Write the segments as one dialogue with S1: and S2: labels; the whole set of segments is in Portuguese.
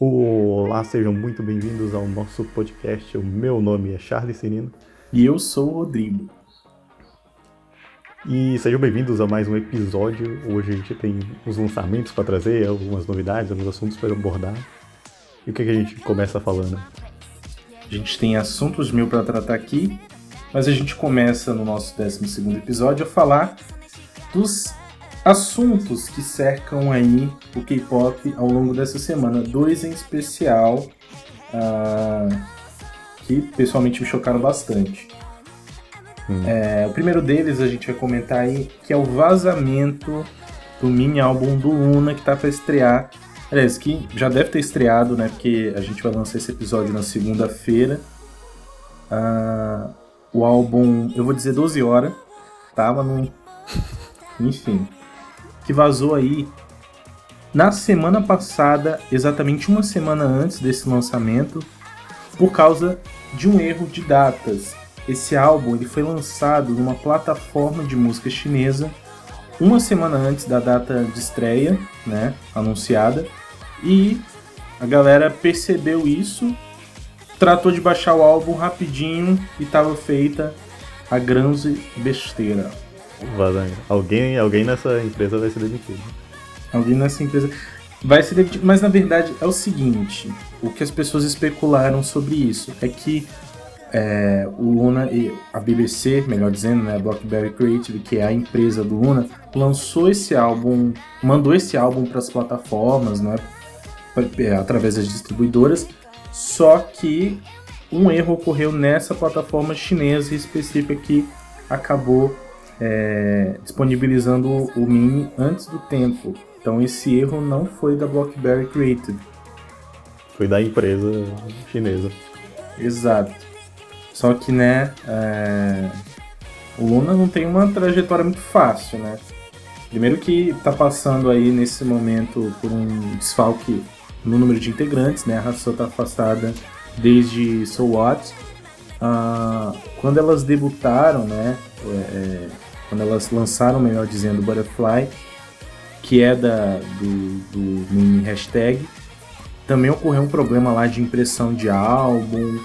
S1: Olá, sejam muito bem-vindos ao nosso podcast. O meu nome é Charles Cirino.
S2: E eu sou o Rodrigo.
S1: E sejam bem-vindos a mais um episódio. Hoje a gente tem uns lançamentos para trazer, algumas novidades, alguns assuntos para abordar. E o que, que a gente começa falando?
S2: A gente tem assuntos mil para tratar aqui, mas a gente começa no nosso 12 episódio a falar dos assuntos que cercam aí o K-pop ao longo dessa semana. Dois em especial uh, que pessoalmente me chocaram bastante. Hum. É, o primeiro deles a gente vai comentar aí que é o vazamento do mini álbum do Luna que tá para estrear. Aliás, que já deve ter estreado, né? Porque a gente vai lançar esse episódio na segunda-feira. Uh, o álbum, eu vou dizer 12 horas, tava no. Enfim que vazou aí na semana passada, exatamente uma semana antes desse lançamento, por causa de um erro de datas. Esse álbum ele foi lançado numa plataforma de música chinesa uma semana antes da data de estreia, né, anunciada, e a galera percebeu isso, tratou de baixar o álbum rapidinho e estava feita a grande besteira.
S1: Alguém, alguém nessa empresa vai ser demitido.
S2: Alguém nessa empresa vai ser demitido. Mas na verdade é o seguinte: o que as pessoas especularam sobre isso é que é, o Luna e a BBC, melhor dizendo, né, a Blockberry Creative, que é a empresa do Luna, lançou esse álbum, mandou esse álbum para as plataformas, né, através das distribuidoras, só que um erro ocorreu nessa plataforma chinesa específica que acabou é, disponibilizando o Mini antes do tempo. Então esse erro não foi da BlackBerry Creative.
S1: Foi da empresa chinesa.
S2: Exato. Só que, né, é... o Luna não tem uma trajetória muito fácil, né? Primeiro que tá passando aí nesse momento por um desfalque no número de integrantes, né? A Hassel tá afastada desde So What. Ah, quando elas debutaram, né? É, é quando elas lançaram, melhor dizendo, Butterfly, que é da, do, do mini hashtag, também ocorreu um problema lá de impressão de álbum.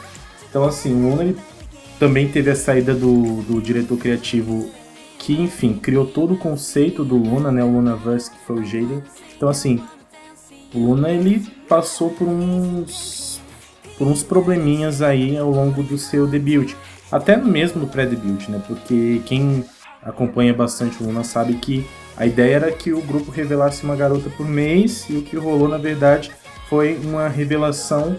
S2: Então, assim, o Luna também teve a saída do, do diretor criativo que, enfim, criou todo o conceito do Luna, né? O Lunaverse, que foi o Jaden. Então, assim, o Luna, ele passou por uns, por uns probleminhas aí ao longo do seu debut. Até mesmo no pré-debut, né? Porque quem acompanha bastante o Luna sabe que a ideia era que o grupo revelasse uma garota por mês e o que rolou na verdade foi uma revelação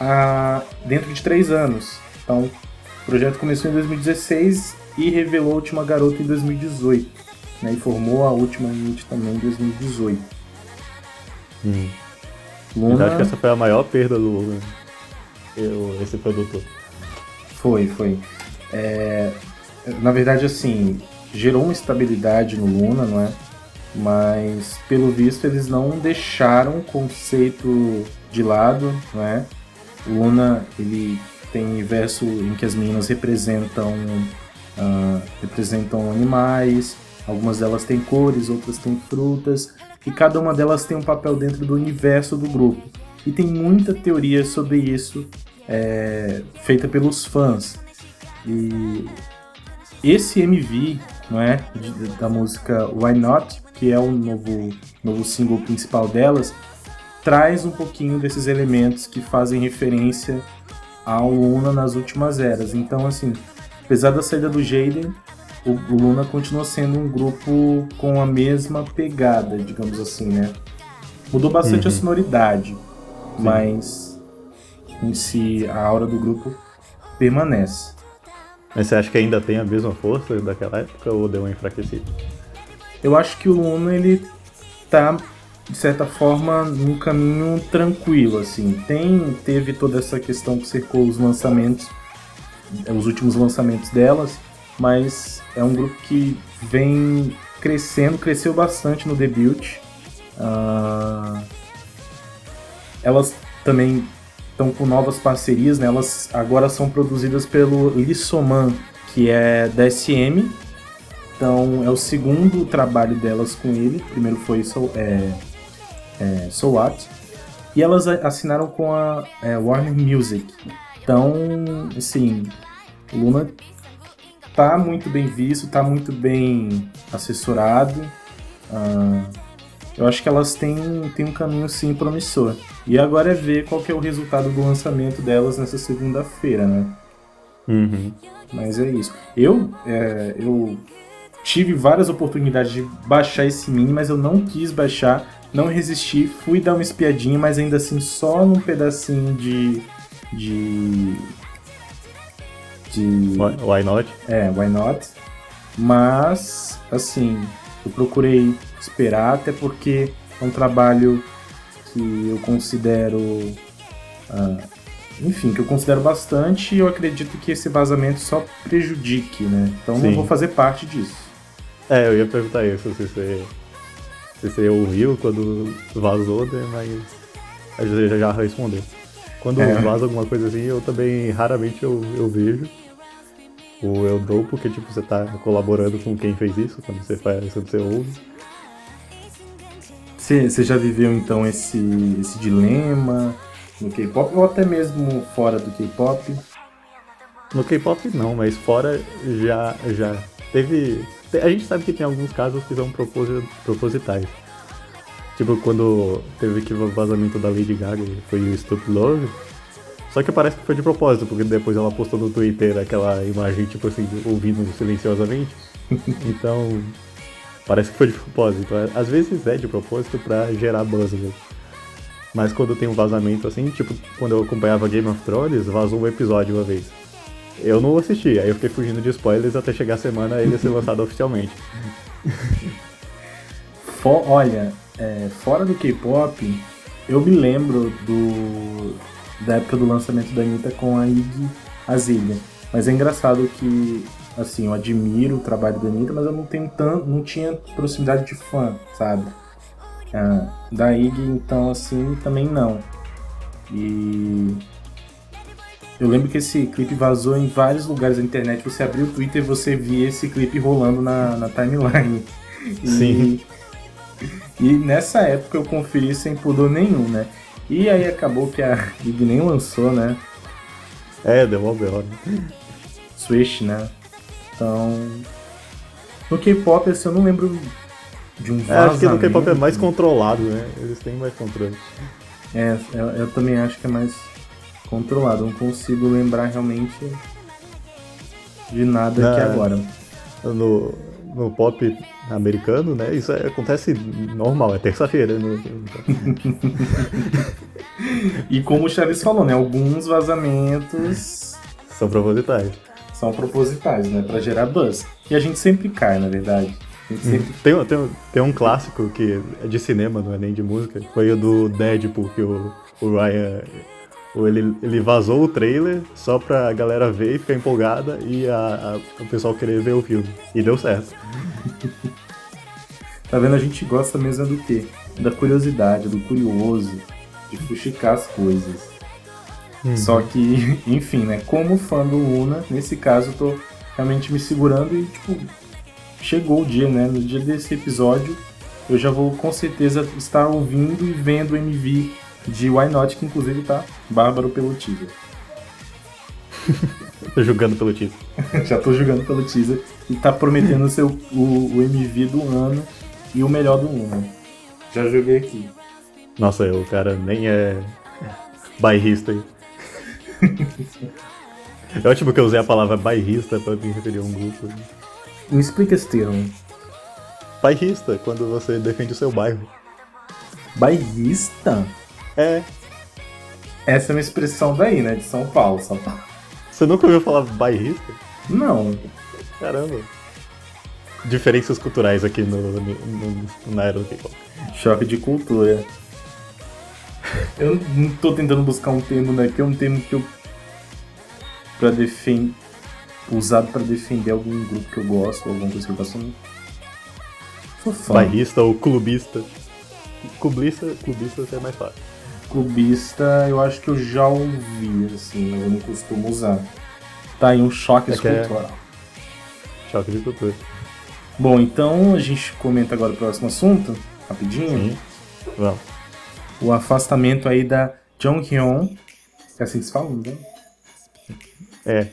S2: ah, dentro de três anos. Então, o projeto começou em 2016 e revelou a última garota em 2018. Né, e formou a última unit também em 2018.
S1: Hum. Luna... Eu acho que essa foi a maior perda do Luna, esse produtor.
S2: Foi, foi. É, na verdade, assim, gerou uma estabilidade no Luna, não é? Mas pelo visto eles não deixaram o conceito de lado, não é? O Luna ele tem um universo em que as meninas representam uh, representam animais, algumas delas têm cores, outras têm frutas, e cada uma delas tem um papel dentro do universo do grupo. E tem muita teoria sobre isso é, feita pelos fãs. E esse MV não é? da música Why Not, que é o novo, novo single principal delas, traz um pouquinho desses elementos que fazem referência ao Luna nas últimas eras. Então, assim, apesar da saída do Jaden, o Luna continua sendo um grupo com a mesma pegada, digamos assim, né? Mudou bastante uhum. a sonoridade, Sim. mas em si a aura do grupo permanece.
S1: Mas você acha que ainda tem a mesma força daquela época ou deu uma enfraquecida?
S2: Eu acho que o Luna ele tá de certa forma num caminho tranquilo assim. Tem teve toda essa questão que cercou os lançamentos, os últimos lançamentos delas, mas é um grupo que vem crescendo, cresceu bastante no debut. Uh, elas também estão com novas parcerias, né? Elas agora são produzidas pelo Lissoman, que é da SM. Então é o segundo trabalho delas com ele. O primeiro foi So, é, é, What. E elas assinaram com a é, Warner Music. Então, assim, Luna tá muito bem visto, tá muito bem assessorado. Uh, eu acho que elas têm, têm um caminho sim promissor. E agora é ver qual que é o resultado do lançamento delas nessa segunda-feira, né?
S1: Uhum.
S2: Mas é isso. Eu, é, eu tive várias oportunidades de baixar esse mini, mas eu não quis baixar, não resisti, fui dar uma espiadinha, mas ainda assim só num pedacinho de. de.
S1: de. Why not?
S2: É, why not? Mas, assim, eu procurei esperar, até porque é um trabalho que eu considero. Uh, enfim, que eu considero bastante e eu acredito que esse vazamento só prejudique, né? Então Sim. não vou fazer parte disso.
S1: É, eu ia perguntar isso, se você, se você ouviu quando vazou, né? Mas a gente já respondeu. Quando é. vaza alguma coisa assim, eu também raramente eu, eu vejo. Ou eu dou porque tipo, você tá colaborando com quem fez isso, quando você faz, quando você ouve.
S2: Você, já viveu então esse, esse dilema no K-pop ou até mesmo fora do K-pop?
S1: No K-pop não, mas fora já, já teve. A gente sabe que tem alguns casos que são propositais. Tipo, quando teve que o vazamento da Lady Gaga foi o Stupid Love. Só que parece que foi de propósito, porque depois ela postou no Twitter aquela imagem, tipo assim, ouvindo silenciosamente. Então, parece que foi de propósito. Às vezes é de propósito pra gerar buzz mesmo. Mas quando tem um vazamento assim, tipo, quando eu acompanhava Game of Thrones, vazou um episódio uma vez. Eu não assisti, aí eu fiquei fugindo de spoilers até chegar a semana ele ser lançado oficialmente.
S2: For, olha, é, fora do K-pop, eu me lembro do da época do lançamento da Anitta com a Iggy Azalea. Mas é engraçado que, assim, eu admiro o trabalho da Anitta, mas eu não tenho tanto, não tinha proximidade de fã, sabe? Ah, da IG, então, assim, também não. E eu lembro que esse clipe vazou em vários lugares da internet. Você abriu o Twitter e você via esse clipe rolando na, na timeline.
S1: Sim.
S2: E nessa época eu conferi sem pudor nenhum, né? E aí acabou que a IG nem lançou, né?
S1: É, deu uma bela.
S2: Switch, né? Então. No K-pop, assim, eu não lembro de um vazamento. É,
S1: acho que no K-pop é mais controlado, né? Eles têm mais controle.
S2: É, eu, eu, também acho que é mais controlado. Não consigo lembrar realmente de nada Na, aqui agora.
S1: No, no pop americano, né? Isso é, acontece normal, é terça-feira. Né?
S2: e como o Charles falou, né? Alguns vazamentos
S1: são propositais.
S2: São propositais, né? Pra gerar buzz. E a gente sempre cai, na verdade.
S1: Sempre... Tem, tem, tem um clássico que é de cinema, não é nem de música. Foi o do Deadpool, que o, o Ryan. Ele, ele vazou o trailer só pra galera ver e ficar empolgada e a, a, o pessoal querer ver o filme. E deu certo.
S2: tá vendo? A gente gosta mesmo do quê? Da curiosidade, do curioso, de fuxicar as coisas. Uhum. Só que, enfim, né? Como fã do Luna, nesse caso eu tô realmente me segurando e, tipo, chegou o dia, né? No dia desse episódio, eu já vou com certeza estar ouvindo e vendo o MV de Why Not, que inclusive tá bárbaro pelo teaser.
S1: tô jogando pelo teaser.
S2: já tô jogando pelo teaser e tá prometendo ser o, o, o MV do ano e o melhor do ano. Já joguei aqui.
S1: Nossa, o cara nem é bairrista aí. é ótimo que eu usei a palavra bairrista pra me referir a um grupo.
S2: Me explica esse termo.
S1: Bairrista, quando você defende o seu bairro.
S2: Bairrista?
S1: É.
S2: Essa é uma expressão daí, né? De São Paulo, São Paulo.
S1: Você nunca ouviu falar bairrista?
S2: Não.
S1: Caramba. Diferenças culturais aqui no, no, no na era do K-pop.
S2: Choque de cultura. Eu não tô tentando buscar um termo, né? Que é um termo que eu. pra defender usado para defender algum grupo que eu gosto, alguma coisa que eu gosto.
S1: Bairrista ou clubista. Clubista, clubista é mais fácil.
S2: Clubista eu acho que eu já ouvi, assim, mas eu não costumo usar. Tá aí um choque é cultural.
S1: É... Choque de cultura.
S2: Bom, então a gente comenta agora o próximo assunto, rapidinho.
S1: Sim. Vamos.
S2: O afastamento aí da Jong Hyun, é assim que se fala, né?
S1: É.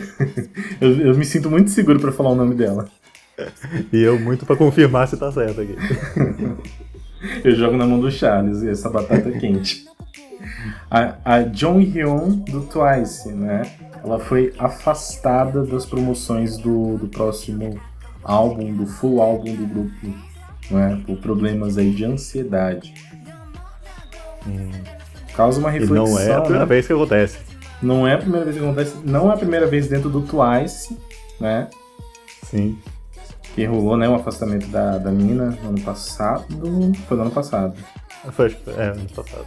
S2: eu, eu me sinto muito seguro para falar o nome dela.
S1: E eu muito para confirmar se tá certo aqui.
S2: eu jogo na mão do Charles e essa batata é quente. A, a Jong Hyun do Twice, né? Ela foi afastada das promoções do, do próximo álbum, do full álbum do grupo, né? Por problemas aí de ansiedade. Hum. Causa uma reflexão.
S1: E não é a primeira
S2: né?
S1: vez que acontece.
S2: Não é a primeira vez que acontece. Não é a primeira vez dentro do Twice, né?
S1: Sim.
S2: Que rolou, né? O afastamento da, da mina no ano passado. Foi no ano passado.
S1: Foi, é, ano passado.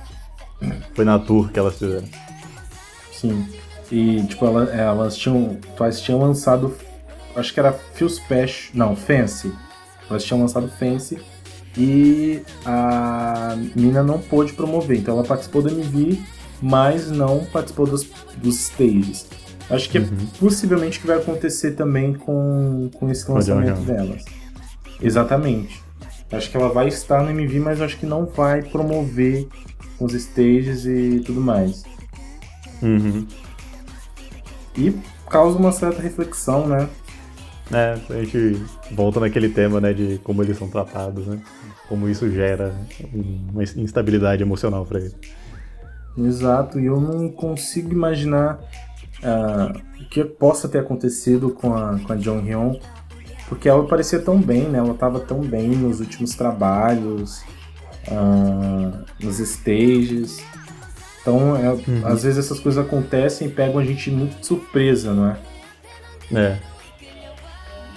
S1: Foi na tour que elas fizeram.
S2: Sim. E, tipo, elas, elas tinham. Twice tinham lançado. Acho que era Feel Special. Não, Fancy. Elas tinham lançado Fancy. E a mina não pôde promover. Então ela participou do MV, mas não participou dos, dos stages. Acho que é uhum. é possivelmente que vai acontecer também com, com esse lançamento delas. Exatamente. Acho que ela vai estar no MV, mas acho que não vai promover os stages e tudo mais.
S1: Uhum.
S2: E causa uma certa reflexão, né?
S1: É, a gente volta naquele tema, né, de como eles são tratados, né? Como isso gera uma instabilidade emocional para eles.
S2: Exato, e eu não consigo imaginar uh, o que possa ter acontecido com a, com a Jong Hyun, porque ela parecia tão bem, né? Ela estava tão bem nos últimos trabalhos, uh, nos stages. Então, é, uhum. às vezes essas coisas acontecem e pegam a gente muito de surpresa, não é?
S1: É.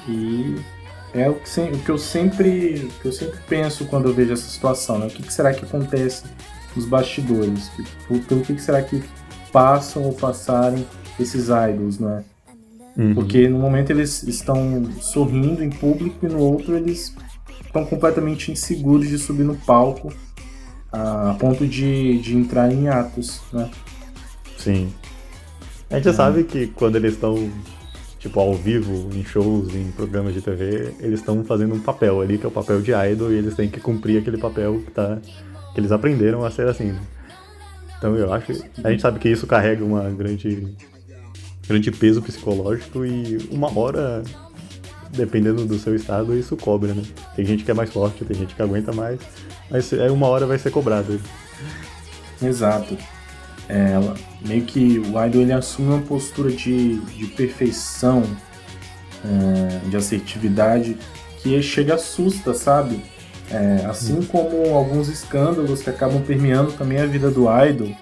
S2: E é o que, o que eu sempre que eu sempre penso quando eu vejo essa situação, né? O que, que será que acontece nos bastidores? Pelo que, que será que passam ou passarem esses idols, né? Uhum. Porque no momento eles estão sorrindo em público e no outro eles estão completamente inseguros de subir no palco a ponto de, de entrar em atos, né?
S1: Sim. A gente é. sabe que quando eles estão tipo ao vivo, em shows, em programas de TV, eles estão fazendo um papel ali, que é o papel de idol, e eles têm que cumprir aquele papel que, tá, que eles aprenderam a ser assim. Né? Então eu acho. A gente sabe que isso carrega uma grande. grande peso psicológico e uma hora dependendo do seu estado, isso cobra, né? Tem gente que é mais forte, tem gente que aguenta mais, mas aí uma hora vai ser cobrado.
S2: Exato. É, ela, meio que o idol ele assume uma postura de, de perfeição, é, de assertividade, que chega assusta, sabe? É, assim como alguns escândalos que acabam permeando também a vida do idol,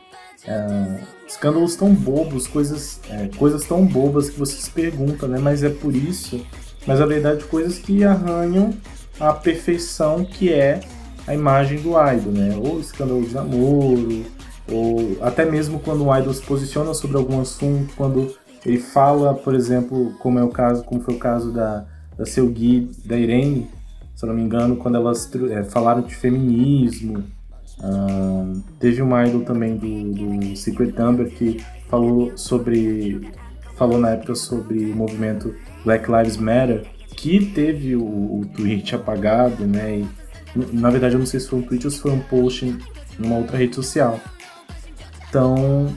S2: é, escândalos tão bobos, coisas, é, coisas tão bobas que você se pergunta, né? Mas é por isso mas na verdade coisas que arranham a perfeição que é a imagem do idol, né? Ou escândalo de namoro, ou até mesmo quando o idol se posiciona sobre algum assunto, quando ele fala, por exemplo, como é o caso, como foi o caso da, da Seu Gui, da Irene, se eu não me engano, quando elas é, falaram de feminismo. Teve um idol também do, do Secret Number que falou sobre falou na época sobre o movimento Black Lives Matter, que teve o, o tweet apagado, né? E, na verdade, eu não sei se foi um tweet ou se foi um post numa outra rede social. Então,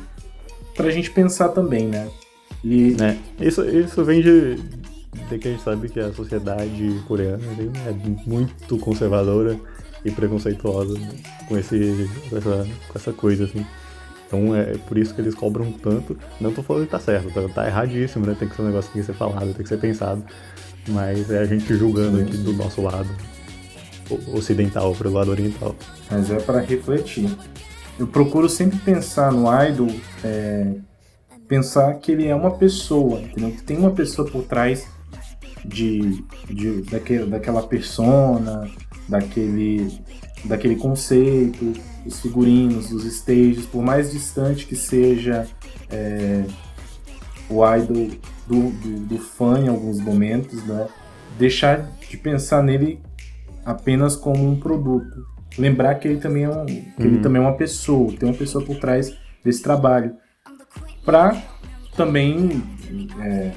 S2: pra gente pensar também, né?
S1: E... É, isso, isso vem de, de que a gente sabe que a sociedade coreana é muito conservadora e preconceituosa com, esse, com, essa, com essa coisa, assim. Então é por isso que eles cobram tanto. Não tô falando que tá certo, tá, tá erradíssimo, né? Tem que ser um negócio que tem que ser falado, tem que ser pensado. Mas é a gente julgando aqui do nosso lado ocidental, pro lado oriental.
S2: Mas é para refletir. Eu procuro sempre pensar no idol, é, pensar que ele é uma pessoa, entendeu? Que tem uma pessoa por trás de, de daquele, daquela persona, daquele, daquele conceito, os figurinos, os stages, por mais distante que seja é, o idol do, do, do, fã em alguns momentos, né? deixar de pensar nele apenas como um produto. Lembrar que ele também é, um, que uhum. ele também é uma pessoa, tem uma pessoa por trás desse trabalho. Para também, é,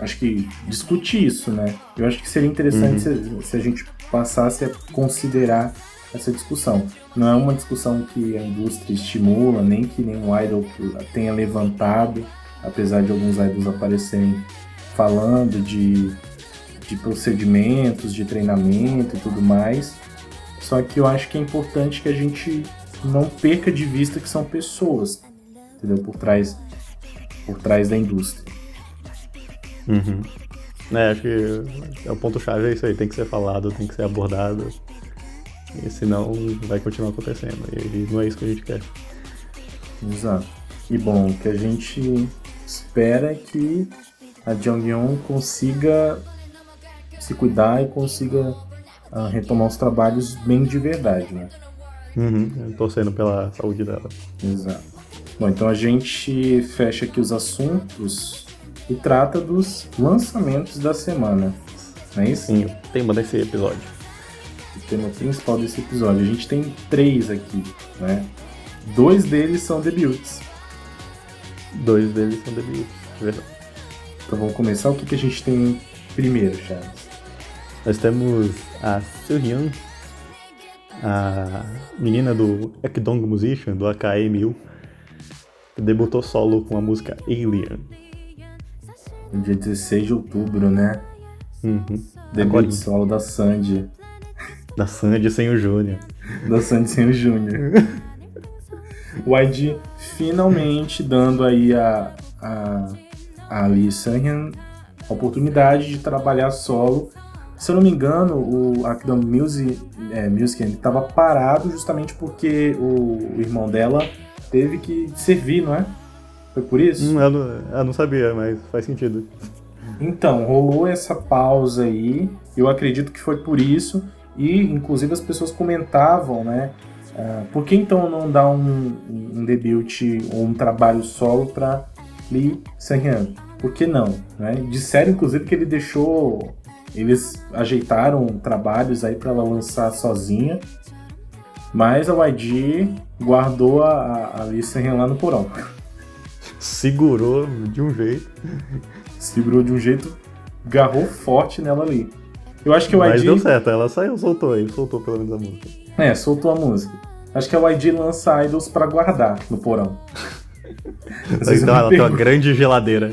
S2: acho que, discutir isso, né? Eu acho que seria interessante uhum. se, se a gente passasse a considerar essa discussão. Não é uma discussão que a indústria estimula, nem que nenhum idol tenha levantado, apesar de alguns idols aparecerem falando de, de procedimentos, de treinamento e tudo mais. Só que eu acho que é importante que a gente não perca de vista que são pessoas, entendeu? Por trás, por trás da indústria.
S1: Uhum. É, acho que é o ponto-chave é isso aí, tem que ser falado, tem que ser abordado. E senão vai continuar acontecendo. E não é isso que a gente quer.
S2: Exato. E bom, o que a gente espera é que a Jonghyun consiga se cuidar e consiga retomar os trabalhos bem de verdade, né?
S1: Uhum, torcendo pela saúde dela.
S2: Exato. Bom, então a gente fecha aqui os assuntos e trata dos lançamentos da semana. Não é isso?
S1: Sim, o tema desse episódio.
S2: O tema principal desse episódio. A gente tem três aqui, né? Dois deles são debuts.
S1: Dois deles são debuts, verdade.
S2: Então vamos começar. O que, que a gente tem primeiro, Charles?
S1: Nós temos a Soo-hyun, a menina do Ekdong Musician, do AKM, que debutou solo com a música Alien
S2: no dia 16 de outubro, né?
S1: Uhum.
S2: Debut Agora... solo da Sandy.
S1: Da Sandy sem o Júnior.
S2: Da Sandy sem o Júnior. o ID finalmente dando aí a, a, a Lee Sanhyun a oportunidade de trabalhar solo. Se eu não me engano, o Akdom Music, é, Music estava parado justamente porque o, o irmão dela teve que servir, não é? Foi por isso?
S1: Hum, eu, não, eu não sabia, mas faz sentido.
S2: Então, rolou essa pausa aí, eu acredito que foi por isso, e inclusive as pessoas comentavam, né? Uh, por que então não dar um, um debut ou um trabalho solo para Lee Sang-hyun? Por que não? Né? Disseram inclusive que ele deixou. Eles ajeitaram trabalhos aí para ela lançar sozinha, mas a YG guardou a, a lá no porão
S1: segurou de um jeito.
S2: Segurou de um jeito, garrou forte nela ali. Eu acho que o
S1: Mas
S2: YG...
S1: deu certo, ela saiu, soltou aí, soltou pelo menos a música.
S2: É, soltou a música. Acho que a YG lança idols pra guardar no porão.
S1: então ela tem uma grande geladeira.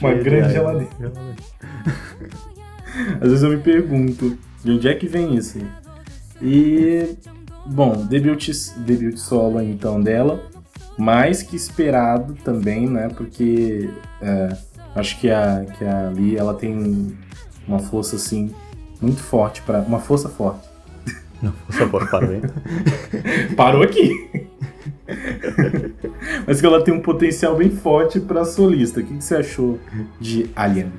S2: Uma grande geladeira. Às vezes eu me pergunto, de onde é que vem isso? E, bom, debut, debut solo então dela mais que esperado também, né? Porque é, acho que a, que a Lee ela tem uma força assim muito forte para uma força forte.
S1: Não, força forte parou?
S2: Parou aqui. Mas que ela tem um potencial bem forte para solista. O que, que você achou de Alien?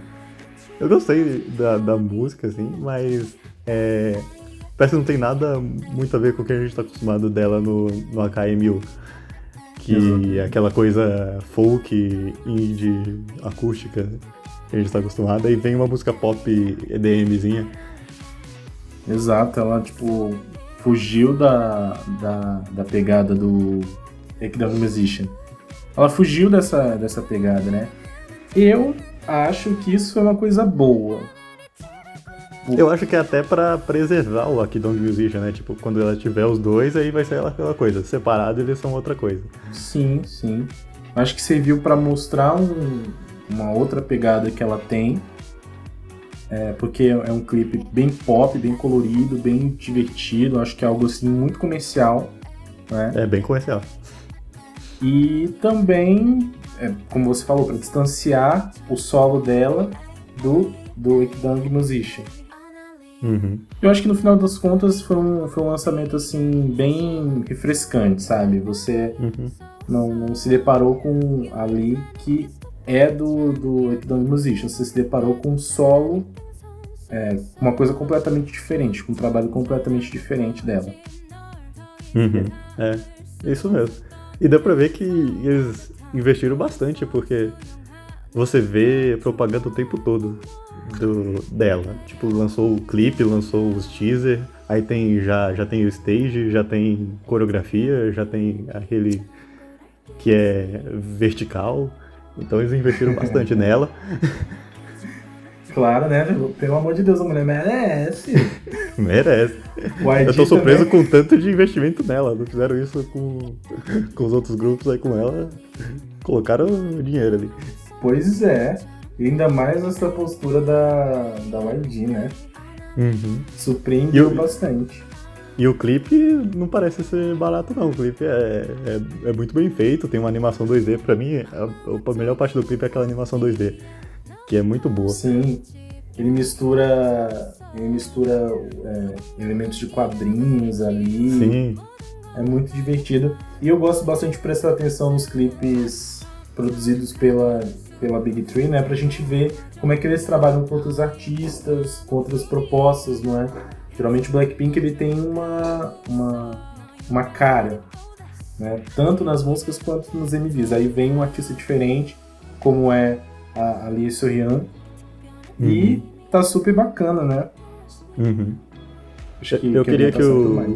S1: Eu gostei da, da música, assim, mas é, parece que não tem nada muito a ver com o que a gente está acostumado dela no, no AKM que Exato. é aquela coisa folk, indie, acústica que a gente está acostumado, aí vem uma música pop EDMzinha.
S2: Exato, ela tipo fugiu da, da, da pegada do Ekdom Musician. Ela fugiu dessa, dessa pegada, né? Eu acho que isso foi uma coisa boa.
S1: Eu acho que é até para preservar o Akidon Musician, né? Tipo, quando ela tiver os dois, aí vai ser aquela coisa. Separado, eles são outra coisa.
S2: Sim, sim. Acho que serviu para mostrar um, uma outra pegada que ela tem. É, porque é um clipe bem pop, bem colorido, bem divertido. Acho que é algo assim muito comercial. Né?
S1: É bem comercial.
S2: E também, é, como você falou, para distanciar o solo dela do do Ekdang Musician.
S1: Uhum.
S2: Eu acho que no final das contas foi um, foi um lançamento assim bem refrescante, sabe? Você
S1: uhum.
S2: não, não se deparou com ali que é do, do Epidemic Musician, você se deparou com um solo, é, uma coisa completamente diferente, com um trabalho completamente diferente dela.
S1: Uhum. É, isso mesmo. E dá pra ver que eles investiram bastante, porque você vê propaganda o tempo todo do, dela. Tipo, lançou o clipe, lançou os teaser, aí tem já, já tem o stage, já tem coreografia, já tem aquele que é vertical. Então eles investiram bastante nela.
S2: Claro, né? Pelo amor de Deus, a mulher merece.
S1: Merece. Eu tô surpreso também. com tanto de investimento nela. Não fizeram isso com, com os outros grupos aí com ela. Colocaram dinheiro ali.
S2: Pois é. E ainda mais essa postura da, da YG, né?
S1: Uhum.
S2: Surpreendeu bastante.
S1: E o clipe não parece ser barato, não. O clipe é, é, é muito bem feito, tem uma animação 2D. Pra mim, a, a, melhor parte do clipe é aquela animação 2D, que é muito boa.
S2: Sim, ele mistura, ele mistura é, elementos de quadrinhos ali.
S1: Sim.
S2: É muito divertido. E eu gosto bastante de prestar atenção nos clipes produzidos pela, pela Big Tree, né? Pra gente ver como é que eles trabalham com outros artistas, com outras propostas, não é? Geralmente o Blackpink ele tem uma, uma, uma cara, né? tanto nas músicas quanto nos MVs. Aí vem um artista diferente, como é a, a Lee Sohyun, uhum. e tá super bacana, né?
S1: Uhum. Acho que, eu que queria que o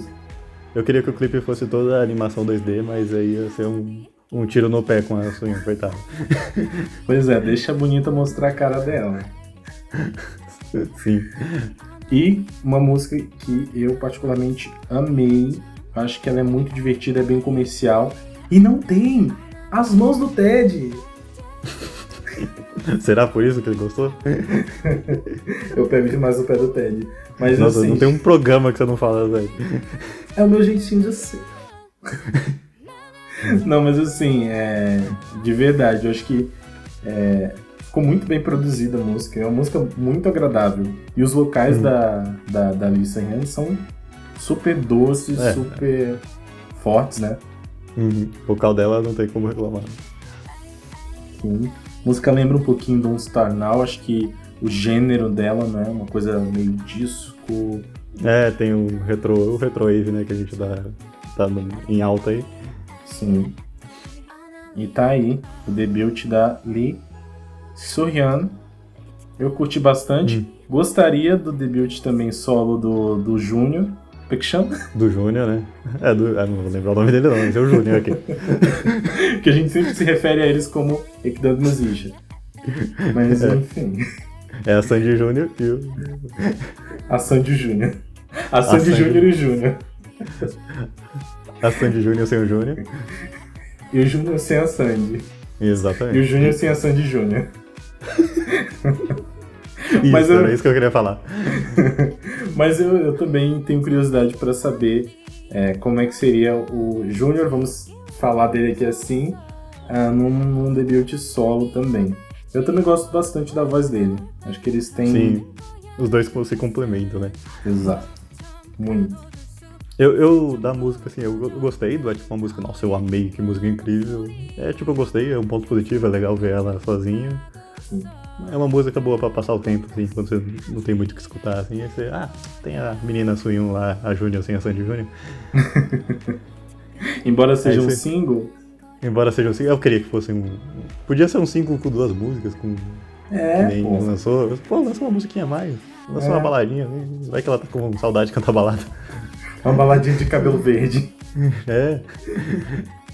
S1: eu queria que o clipe fosse toda a animação 2D, mas aí ia ser um, um tiro no pé com a Sohyun, coitada.
S2: Pois é, deixa a bonita mostrar a cara dela.
S1: Sim.
S2: E uma música que eu particularmente amei, acho que ela é muito divertida, é bem comercial. E não tem as mãos do Ted.
S1: Será por isso que ele gostou?
S2: eu pego demais o pé do Ted. Mas
S1: Nossa,
S2: assim,
S1: não tem um programa que você não fala, velho.
S2: É o meu jeitinho de ser. não, mas assim, é, de verdade, eu acho que é, ficou muito bem produzida a música, é uma música muito agradável. E os vocais hum. da, da, da Lisa Hand são super doces, é. super fortes, né?
S1: Uhum. O vocal dela não tem como reclamar.
S2: Sim. A música lembra um pouquinho Don't Star Now, acho que o gênero dela, né? Uma coisa meio disco.
S1: É, tem o retro, o retrowave, né, que a gente dá, tá em alta aí.
S2: Sim. E tá aí o debut da Lee Surrian. Eu curti bastante. Hum. Gostaria do debut também solo do, do Júnior. Peixão?
S1: Do Júnior, né? É, do, é, não vou lembrar o nome dele não, mas é o Júnior aqui.
S2: que a gente sempre se refere a eles como Ekdog Musician. Mas é. enfim.
S1: É a Sandy Júnior e o.
S2: A Sandy Júnior. A Sandy, Sandy... Júnior e o Júnior.
S1: A Sandy Júnior sem o Júnior.
S2: E o Júnior sem a Sandy.
S1: Exatamente.
S2: E o Júnior sem a Sandy Júnior.
S1: Isso, Mas eu... era isso que eu queria falar.
S2: Mas eu, eu também tenho curiosidade para saber é, como é que seria o Júnior, vamos falar dele aqui assim, uh, num, num debut solo também. Eu também gosto bastante da voz dele. Acho que eles têm.
S1: Sim, os dois se complementam, né?
S2: Exato. Muito.
S1: Eu, eu, da música, assim, eu, eu gostei do é tipo uma música, nossa, eu amei, que música incrível. É tipo, eu gostei, é um ponto positivo, é legal ver ela sozinha. É uma música boa pra passar o tempo, assim, quando você não tem muito o que escutar, assim. Aí você, ah, tem a menina Swing lá, a Júnior, assim, a Sandy Júnior.
S2: embora seja um single.
S1: Embora seja um single, eu queria que fosse um. Podia ser um single com duas músicas, com.
S2: É.
S1: nem pô. lançou. Pô, lança uma musiquinha a mais. Lança é. uma baladinha. Vai que ela tá com saudade de cantar balada.
S2: Uma baladinha de cabelo verde.
S1: É.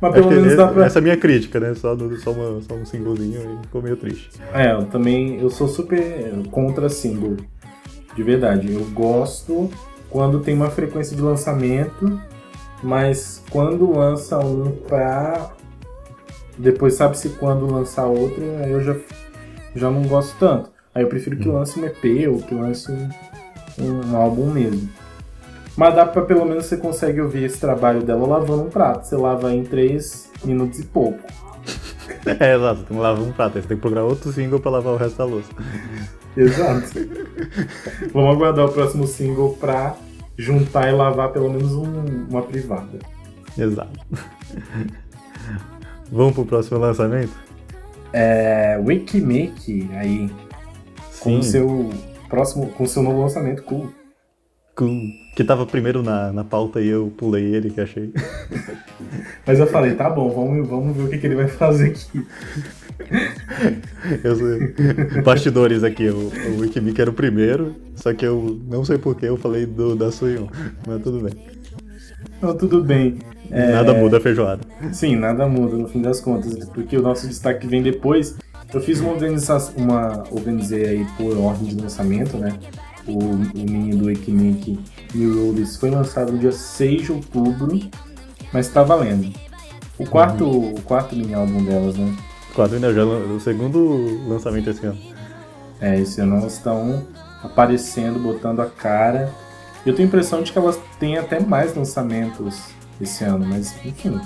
S2: Mas pelo menos dá pra.
S1: Essa é a minha crítica, né? Só, do, só, uma, só um singlezinho e ficou meio triste.
S2: É, eu também. Eu sou super contra single. De verdade. Eu gosto quando tem uma frequência de lançamento, mas quando lança um pra. Depois sabe-se quando lançar outro, aí eu já, já não gosto tanto. Aí eu prefiro que lance um EP ou que lance um, um álbum mesmo. Mas dá pra pelo menos você consegue ouvir esse trabalho dela lavando um prato. Você lava em 3 minutos e pouco.
S1: É, exato, tem que lavar um prato. Aí você tem que procurar outro single pra lavar o resto da louça.
S2: Exato. Vamos aguardar o próximo single pra juntar e lavar pelo menos um, uma privada.
S1: Exato. Vamos pro próximo lançamento?
S2: É. Wikimake aí. Sim. Com o seu próximo. Com seu novo lançamento, cool
S1: que tava primeiro na, na pauta e eu pulei ele, que achei.
S2: Mas eu falei, tá bom, vamos, vamos ver o que, que ele vai fazer aqui.
S1: Eu sei. Bastidores aqui, o, o Wikimik era o primeiro, só que eu não sei porquê eu falei do, da Suyon, mas tudo bem.
S2: Não, tudo bem.
S1: É... Nada muda a feijoada.
S2: Sim, nada muda no fim das contas, porque o nosso destaque vem depois. Eu fiz uma organização, uma organizei aí por ordem de lançamento, né? o, o mini do Wikimink New Rules foi lançado no dia 6 de outubro, mas tá valendo. O quarto, uhum. o quarto mini álbum delas, né?
S1: O quarto ainda já o segundo lançamento esse ano.
S2: É, esse ano elas estão aparecendo, botando a cara. Eu tenho a impressão de que elas têm até mais lançamentos esse ano, mas enfim.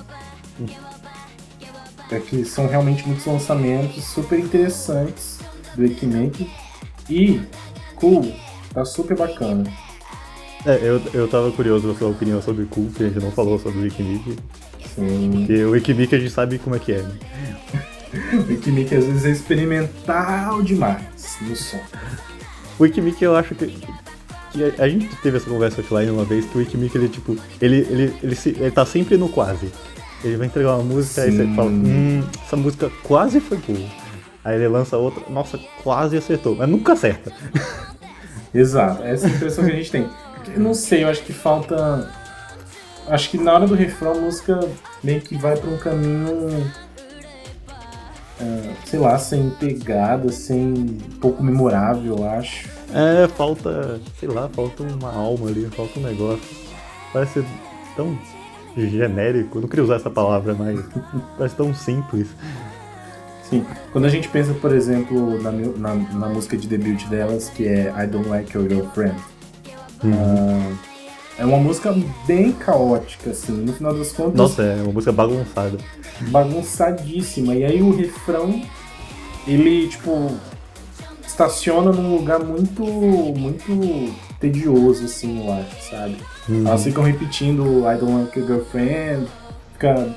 S2: É que são realmente muitos lançamentos super interessantes do Equimake. E, cool, tá super bacana.
S1: É, eu, eu tava curioso com a sua opinião sobre Cool, que a gente não falou sobre o Wikimik. Sim. Porque o Wikimik a gente sabe como é que é, né?
S2: o Wikimik às vezes é experimental demais no som.
S1: O Wikimik eu acho que, que a, gente teve essa conversa offline uma vez, que o Wikimik ele tipo, ele, ele, ele, se, ele tá sempre no quase. Ele vai entregar uma música, Sim. aí você fala, hum, essa música quase foi boa. Aí ele lança outra, nossa, quase acertou, mas nunca acerta.
S2: Exato, essa é a impressão que a gente tem. Eu não sei, eu acho que falta. Acho que na hora do refrão a música meio que vai para um caminho. Uh, sei lá, sem pegada, sem. pouco memorável, eu acho.
S1: É, falta. sei lá, falta uma alma ali, falta um negócio. Parece tão genérico, eu não queria usar essa palavra, mas parece tão simples.
S2: Sim, quando a gente pensa, por exemplo, na, na, na música de debut delas, que é I Don't Like Your Girlfriend, uhum. uh, é uma música bem caótica, assim, no final das contas.
S1: Nossa, é uma música bagunçada.
S2: Bagunçadíssima. E aí o refrão, ele, tipo, estaciona num lugar muito, muito tedioso, assim, eu acho, sabe? Uhum. Elas ficam repetindo I don't like your girlfriend, fica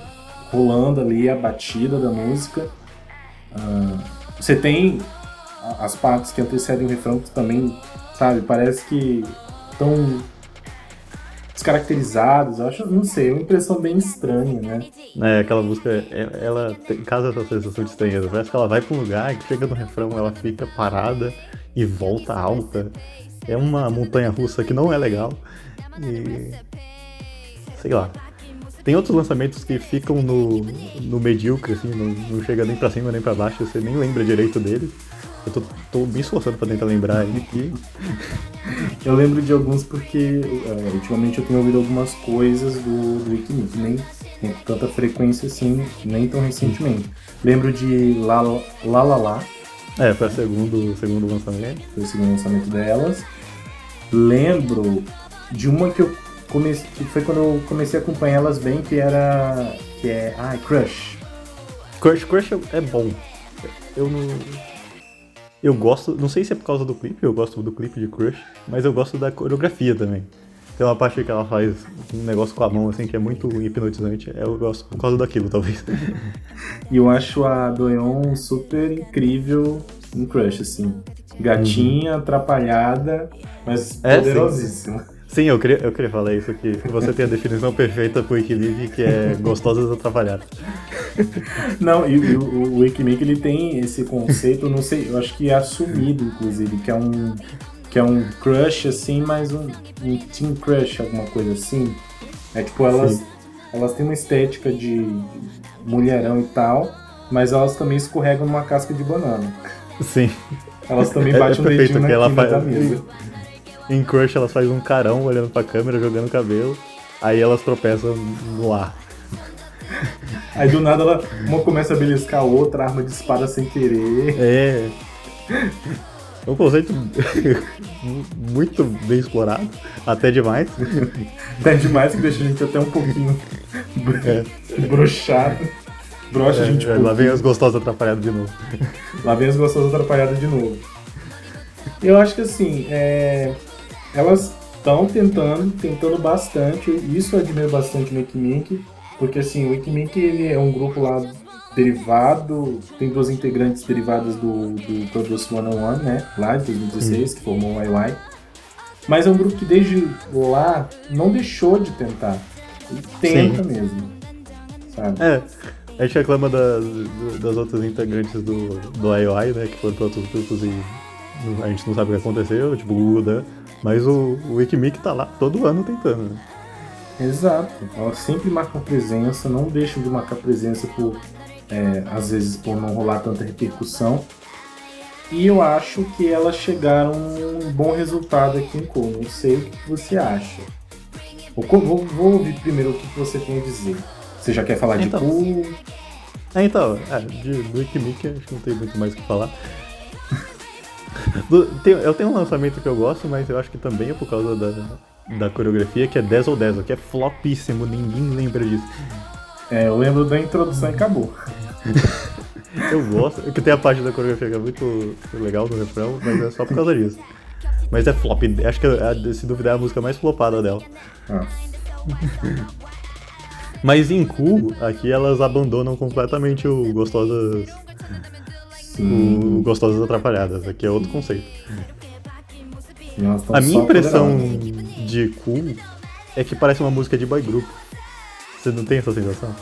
S2: rolando ali a batida da música. Uh, você tem as partes que antecedem o refrão que também, sabe, parece que estão descaracterizados, eu acho, não sei, é uma impressão bem estranha, né?
S1: É, aquela música, é, ela tem, causa essa sensação de estranheza. Parece que ela vai pra um lugar chega no refrão, ela fica parada e volta alta. É uma montanha russa que não é legal. E. sei lá. Tem outros lançamentos que ficam no, no medíocre, assim, não, não chega nem pra cima nem pra baixo, você nem lembra direito deles. Eu tô, tô me esforçando pra tentar lembrar ele aqui.
S2: eu lembro de alguns porque é, ultimamente eu tenho ouvido algumas coisas do, do Wikimedia, nem com tanta frequência assim, nem tão recentemente. Lembro de La La La, La.
S1: É, foi o segundo, segundo lançamento.
S2: Foi o segundo lançamento delas. Lembro de uma que eu comecei, que foi quando eu comecei a acompanhar elas bem, que era. que é. Ai, Crush.
S1: Crush, Crush é bom. Eu não. Eu gosto, não sei se é por causa do clipe, eu gosto do clipe de Crush, mas eu gosto da coreografia também. Tem uma parte que ela faz um negócio com a mão, assim, que é muito hipnotizante. Eu gosto por causa daquilo, talvez.
S2: e eu acho a Doyon super incrível em Crush, assim. Gatinha, uhum. atrapalhada, mas é, poderosíssima.
S1: Sim. Sim, eu queria, eu queria falar isso aqui. Você tem a definição perfeita pro equilíbrio, que é gostosas atrapalhadas.
S2: Não, e, e o, o Wikimake, ele tem esse conceito, não sei, eu acho que é assumido, inclusive, que é um que é um crush, assim, mas um, um teen crush, alguma coisa assim. É tipo, elas, elas têm uma estética de mulherão e tal, mas elas também escorregam numa casca de banana.
S1: Sim.
S2: Elas também batem é, é um dedinho na ela faz, da mesa.
S1: Em Crush elas fazem um carão olhando pra câmera, jogando cabelo. Aí elas tropeçam no ar.
S2: Aí do nada ela, uma começa a beliscar a outra, a arma dispara sem querer.
S1: É. É um conceito muito bem explorado, até demais.
S2: Até demais que deixa a gente até um pouquinho é. broxado. Brocha é, a gente. É,
S1: lá vem as gostosas atrapalhadas de novo.
S2: Lá vem as gostosas atrapalhadas de novo. Eu acho que assim, é, elas estão tentando, tentando bastante. Isso eu admiro bastante no Wikimink, porque assim, o Wikimink ele é um grupo lá derivado, tem duas integrantes derivadas do, do Produce One on One, né? Lá de 2016, que formou o YY. Mas é um grupo que desde lá não deixou de tentar. Ele tenta Sim. mesmo. Sabe?
S1: É. A gente reclama da, das outras integrantes do, do IOI, né? Que foram para outros grupos e a gente não sabe o que aconteceu, tipo o Google mas o, o Wikimic tá lá todo ano tentando, né?
S2: Exato. Ela sempre marca presença, não deixam de marcar presença por, é, às vezes, por não rolar tanta repercussão. E eu acho que elas chegaram a um bom resultado aqui em Cool. Não sei o que você acha. Vou, vou, vou ouvir primeiro o que você tem a dizer. Você já quer falar
S1: Então.
S2: de Cool?
S1: É, então, é, de, do Ikimiki acho que não tem muito mais o que falar. Do- tem- eu tenho um lançamento que eu gosto, mas eu acho que também é por causa da, da coreografia, que é Dazzle Dazzle, que é flopíssimo, ninguém lembra disso.
S2: É, eu lembro da introdução e acabou.
S1: Eu gosto, que tem a parte da coreografia que é muito legal no refrão, mas é só por causa disso. Mas é flop, acho que é, se duvidar é a música mais flopada dela.
S2: Ah,
S1: Mas em Cool, aqui elas abandonam completamente o Gostosas,
S2: sim.
S1: o Gostosas Atrapalhadas, aqui é outro conceito. A minha impressão
S2: poderosas.
S1: de Cool é que parece uma música de boy group. Você não tem essa sensação?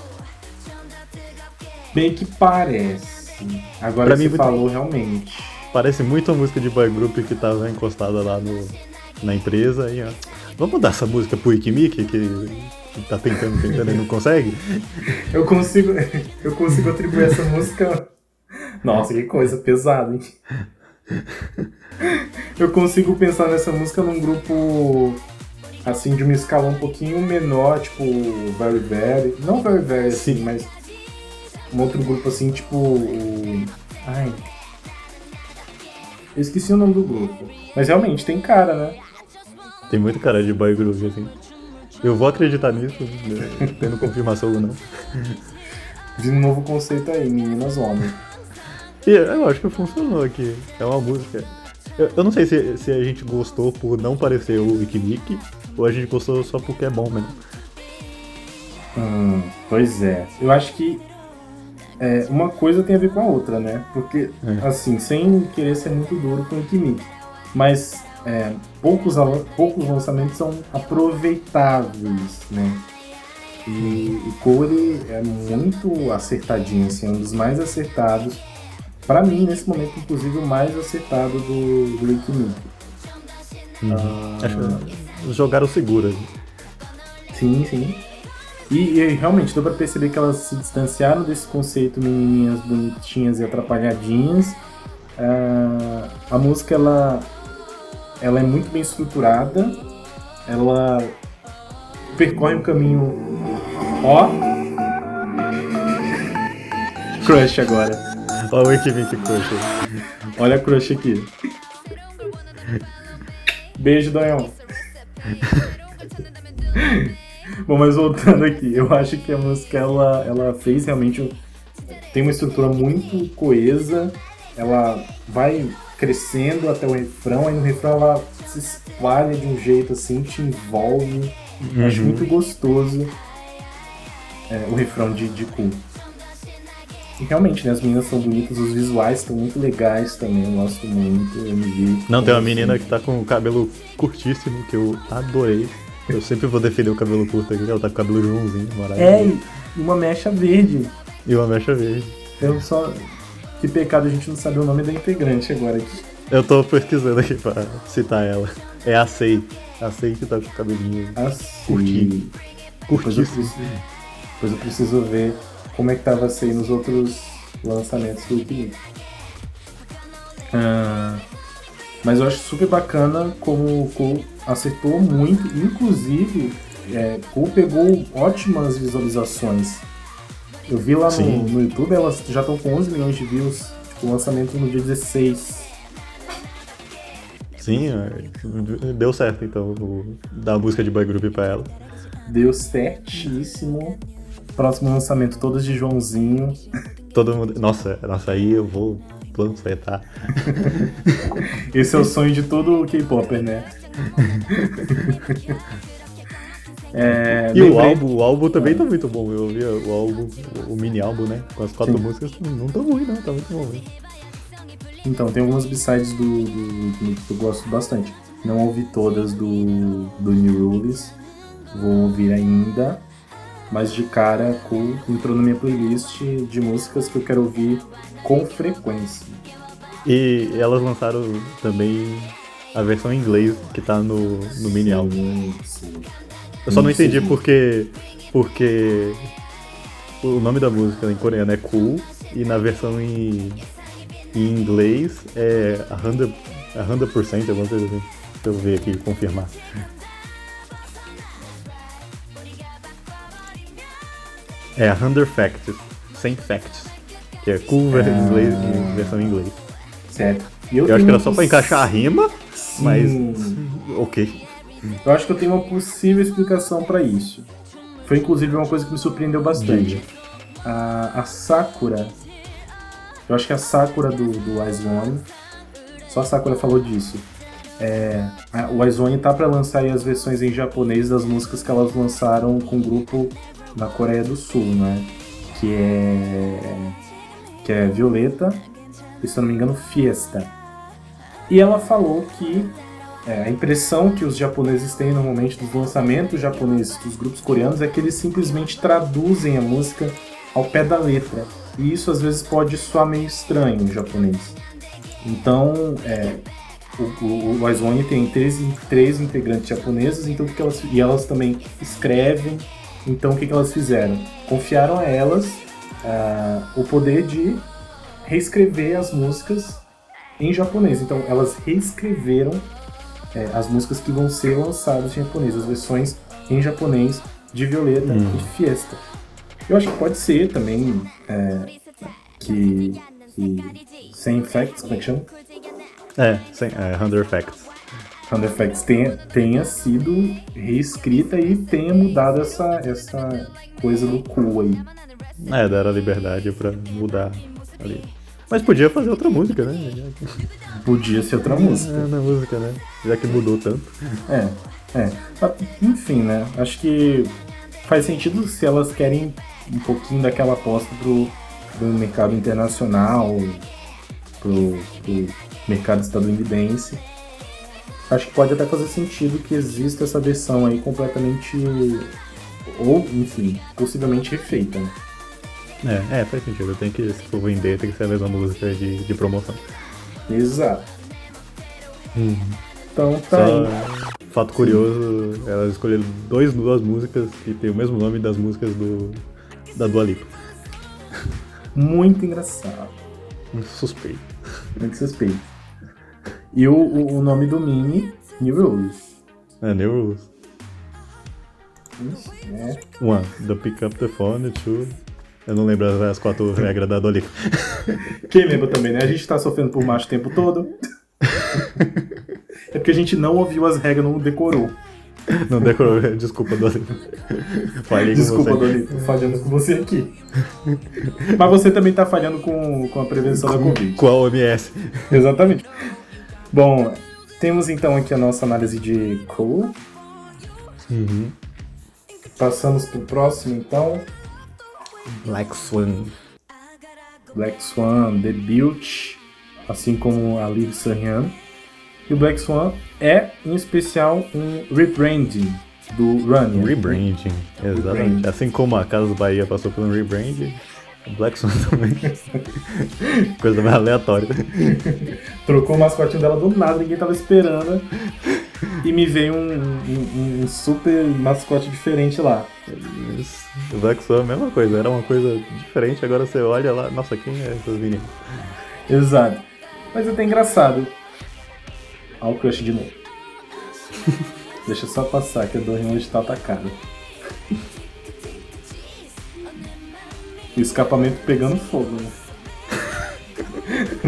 S2: Bem que parece. Agora
S1: Pra
S2: que
S1: mim,
S2: você falou realmente.
S1: Parece muito a música de boy group que tava encostada lá no, na empresa e ó, vamos mudar essa música pro Ikimiki que, que tá tentando, tentando e não consegue?
S2: Eu consigo, eu consigo atribuir essa música. Nossa, que coisa pesada, hein? Eu consigo pensar nessa música num grupo assim de uma escala um pouquinho menor, tipo Very Very, não Very Very assim,
S1: Sim.
S2: mas um outro grupo assim, tipo ai, eu esqueci o nome do grupo, mas realmente tem cara, né?
S1: Tem muito cara de boy group assim. Eu vou acreditar nisso, né, tendo confirmação ou não.
S2: Vi um novo conceito aí, meninas homens.
S1: E eu acho que funcionou aqui. É uma música. Eu, eu não sei se, se a gente gostou por não parecer o Ikimiki ou a gente gostou só porque é bom mesmo.
S2: Hum, pois é. Eu acho que é, uma coisa tem a ver com a outra, né? Porque,
S1: É.
S2: assim, sem querer ser muito duro com o Kimiki, mas é, poucos, poucos lançamentos são aproveitáveis, né? E, e Cole ele é muito acertadinho, assim, é um dos mais acertados. Pra mim, nesse momento, inclusive, o mais acertado do, do Ikimiki. Ah,
S1: Acho que jogaram seguro.
S2: Sim, sim. E, e realmente deu pra perceber que elas se distanciaram desse conceito menininhas bonitinhas e atrapalhadinhas. Ah, a música ela, ela é muito bem estruturada. Ela percorre um caminho. Ó! Crush agora.
S1: Olha o Ikimiki Crush.
S2: Olha a crush aqui. Beijo, Donhão. Bom, mas voltando aqui, eu acho que a música ela, ela fez realmente. Tem uma estrutura muito coesa, ela vai crescendo até o refrão, aí no refrão ela se espalha de um jeito assim, te envolve. Eu Acho
S1: Uhum.
S2: muito gostoso é, o refrão de, de Cool. E realmente, né, as meninas são bonitas, os visuais estão muito legais também, eu gosto muito. Eu me vi
S1: Não, tem uma
S2: como,
S1: menina
S2: assim,
S1: que tá com o cabelo curtíssimo, que eu adorei. Eu sempre vou defender o cabelo curto aqui, ela tá com o cabelo Joãozinho,
S2: É,
S1: maravilhoso.
S2: e uma mecha verde.
S1: E uma mecha verde.
S2: Eu só. Que pecado a gente não sabe o nome da integrante agora aqui.
S1: Eu tô pesquisando aqui pra citar ela. É a Sei. A Sei que tá com o cabelinho
S2: Assim.
S1: Curti.
S2: Depois eu,
S1: curtíssimo.
S2: preciso, depois eu preciso ver como é que tava assim nos outros lançamentos do Wikileaks. Ah, mas eu acho super bacana como o Cole acertou muito, inclusive é, Cole pegou ótimas visualizações. Eu vi lá no, no YouTube, elas já estão com 11 milhões de views, tipo, lançamento no dia 16.
S1: Sim, é, deu certo então, o- dar a música de boy group pra ela.
S2: Deu certíssimo. Próximo lançamento, todas de Joãozinho.
S1: Todo mundo. Nossa, nossa, aí eu vou panfletar.
S2: Esse é o sonho de todo K-Popper, né? É,
S1: E o álbum, o álbum também tá muito bom. Eu ouvi o álbum, o mini álbum, né? Com as quatro
S2: Sim.
S1: músicas, não tá ruim, não, tá muito bom. Né?
S2: Então, tem algumas b-sides do, do, do que eu gosto bastante. Não ouvi todas do, do New Rules, vou ouvir ainda. Mas de cara, Cool entrou na minha playlist de músicas que eu quero ouvir com frequência.
S1: E elas lançaram também a versão em inglês que tá no, no mini álbum.
S2: Sim.
S1: Eu só não entendi
S2: sim.
S1: porque. Porque. O nome da música em coreano é Cool e na versão em, em inglês é 100%, 100% alguma coisa assim. Deixa eu ver aqui e confirmar. É 100 Facts, 100 Facts, que é cool
S2: Ah.
S1: em inglês, em versão em inglês.
S2: Certo. E
S1: Eu, acho que era só pra encaixar a rima, mas
S2: Sim.
S1: ok.
S2: Eu acho que eu tenho uma possível explicação pra isso. Foi inclusive uma coisa que me surpreendeu bastante. A, a Sakura. Eu acho que a Sakura do, do Wise One. Só a Sakura falou disso. É, a- o Wise One tá pra lançar aí as versões em japonês das músicas que elas lançaram com o grupo na Coreia do Sul, né? Que é. Que é Violeta e se eu não me engano, Fiesta. E ela falou que é, a impressão que os japoneses têm normalmente dos lançamentos japoneses dos grupos coreanos é que eles simplesmente traduzem a música ao pé da letra. E isso às vezes pode soar meio estranho em japonês. Então, é, o, o, o One tem três, três integrantes japoneses, então que elas, e elas também escrevem. Então o que, que elas fizeram? Confiaram a elas ah, o poder de reescrever as músicas em japonês. Então elas reescreveram é, as músicas que vão ser lançadas em japonês, as versões em japonês de Violeta
S1: Hum.
S2: e Fiesta. Eu acho que pode ser também é, que, que sem facts, como é que chama?
S1: É, sem, é 100 Facts.
S2: Sound Effects tenha, tenha sido reescrita e tenha mudado essa, essa coisa do cool aí.
S1: É, deram a liberdade pra mudar ali. Mas podia fazer outra música, né?
S2: Podia ser outra música.
S1: É, na música, né? Já que mudou tanto.
S2: É, é. Mas, Enfim, né? Acho que faz sentido se elas querem um pouquinho daquela aposta pro, pro mercado internacional, pro, pro mercado estadunidense. Acho que pode até fazer sentido que exista essa versão aí completamente. Ou, enfim, possivelmente refeita. Né?
S1: É, é, faz sentido. Tem que, se for vender, tem que ser a mesma música de, de promoção.
S2: Exato. Então tá
S1: Só
S2: aí.
S1: fato curioso, elas escolheram dois, duas músicas que tem o mesmo nome das músicas do da Dua Lipa.
S2: Muito engraçado.
S1: Um suspeito.
S2: Muito suspeito. E o, o, o nome do mini, New Rules.
S1: É, New Rules.
S2: É.
S1: One, the pick up the phone, two. Eu não lembro as quatro regras da Lipa.
S2: Quem lembra também, né? A gente tá sofrendo por macho o tempo todo. é porque a gente não ouviu as regras, não decorou.
S1: Não decorou, desculpa, Lipa. Falei com
S2: Desculpa,
S1: você.
S2: Dolito, falhando com você aqui. Mas você também tá falhando com, com a prevenção da Covid.
S1: Com a OMS.
S2: Exatamente. Bom, temos então aqui a nossa análise de Cool.
S1: Uhum.
S2: Passamos pro próximo, então.
S1: Black Swan.
S2: Black Swan debut, assim como a Liv Sanghan. E o Black Swan é, em especial, um rebranding do Run.
S1: Rebranding, exatamente.
S2: Rebranding.
S1: Assim como a Casa do Bahia passou por um rebranding, Black Swan também. Coisa mais aleatória.
S2: Trocou o mascotinho dela do nada, ninguém tava esperando. E me veio um, um- um super mascote diferente lá.
S1: Isso. O Black Swan é a mesma coisa, era uma coisa diferente, agora você olha lá, nossa, quem é essas meninas?
S2: Exato. Mas é até engraçado. Olha o crush de novo. Deixa só passar que a Dorian hoje tá atacada. O escapamento pegando fogo, né?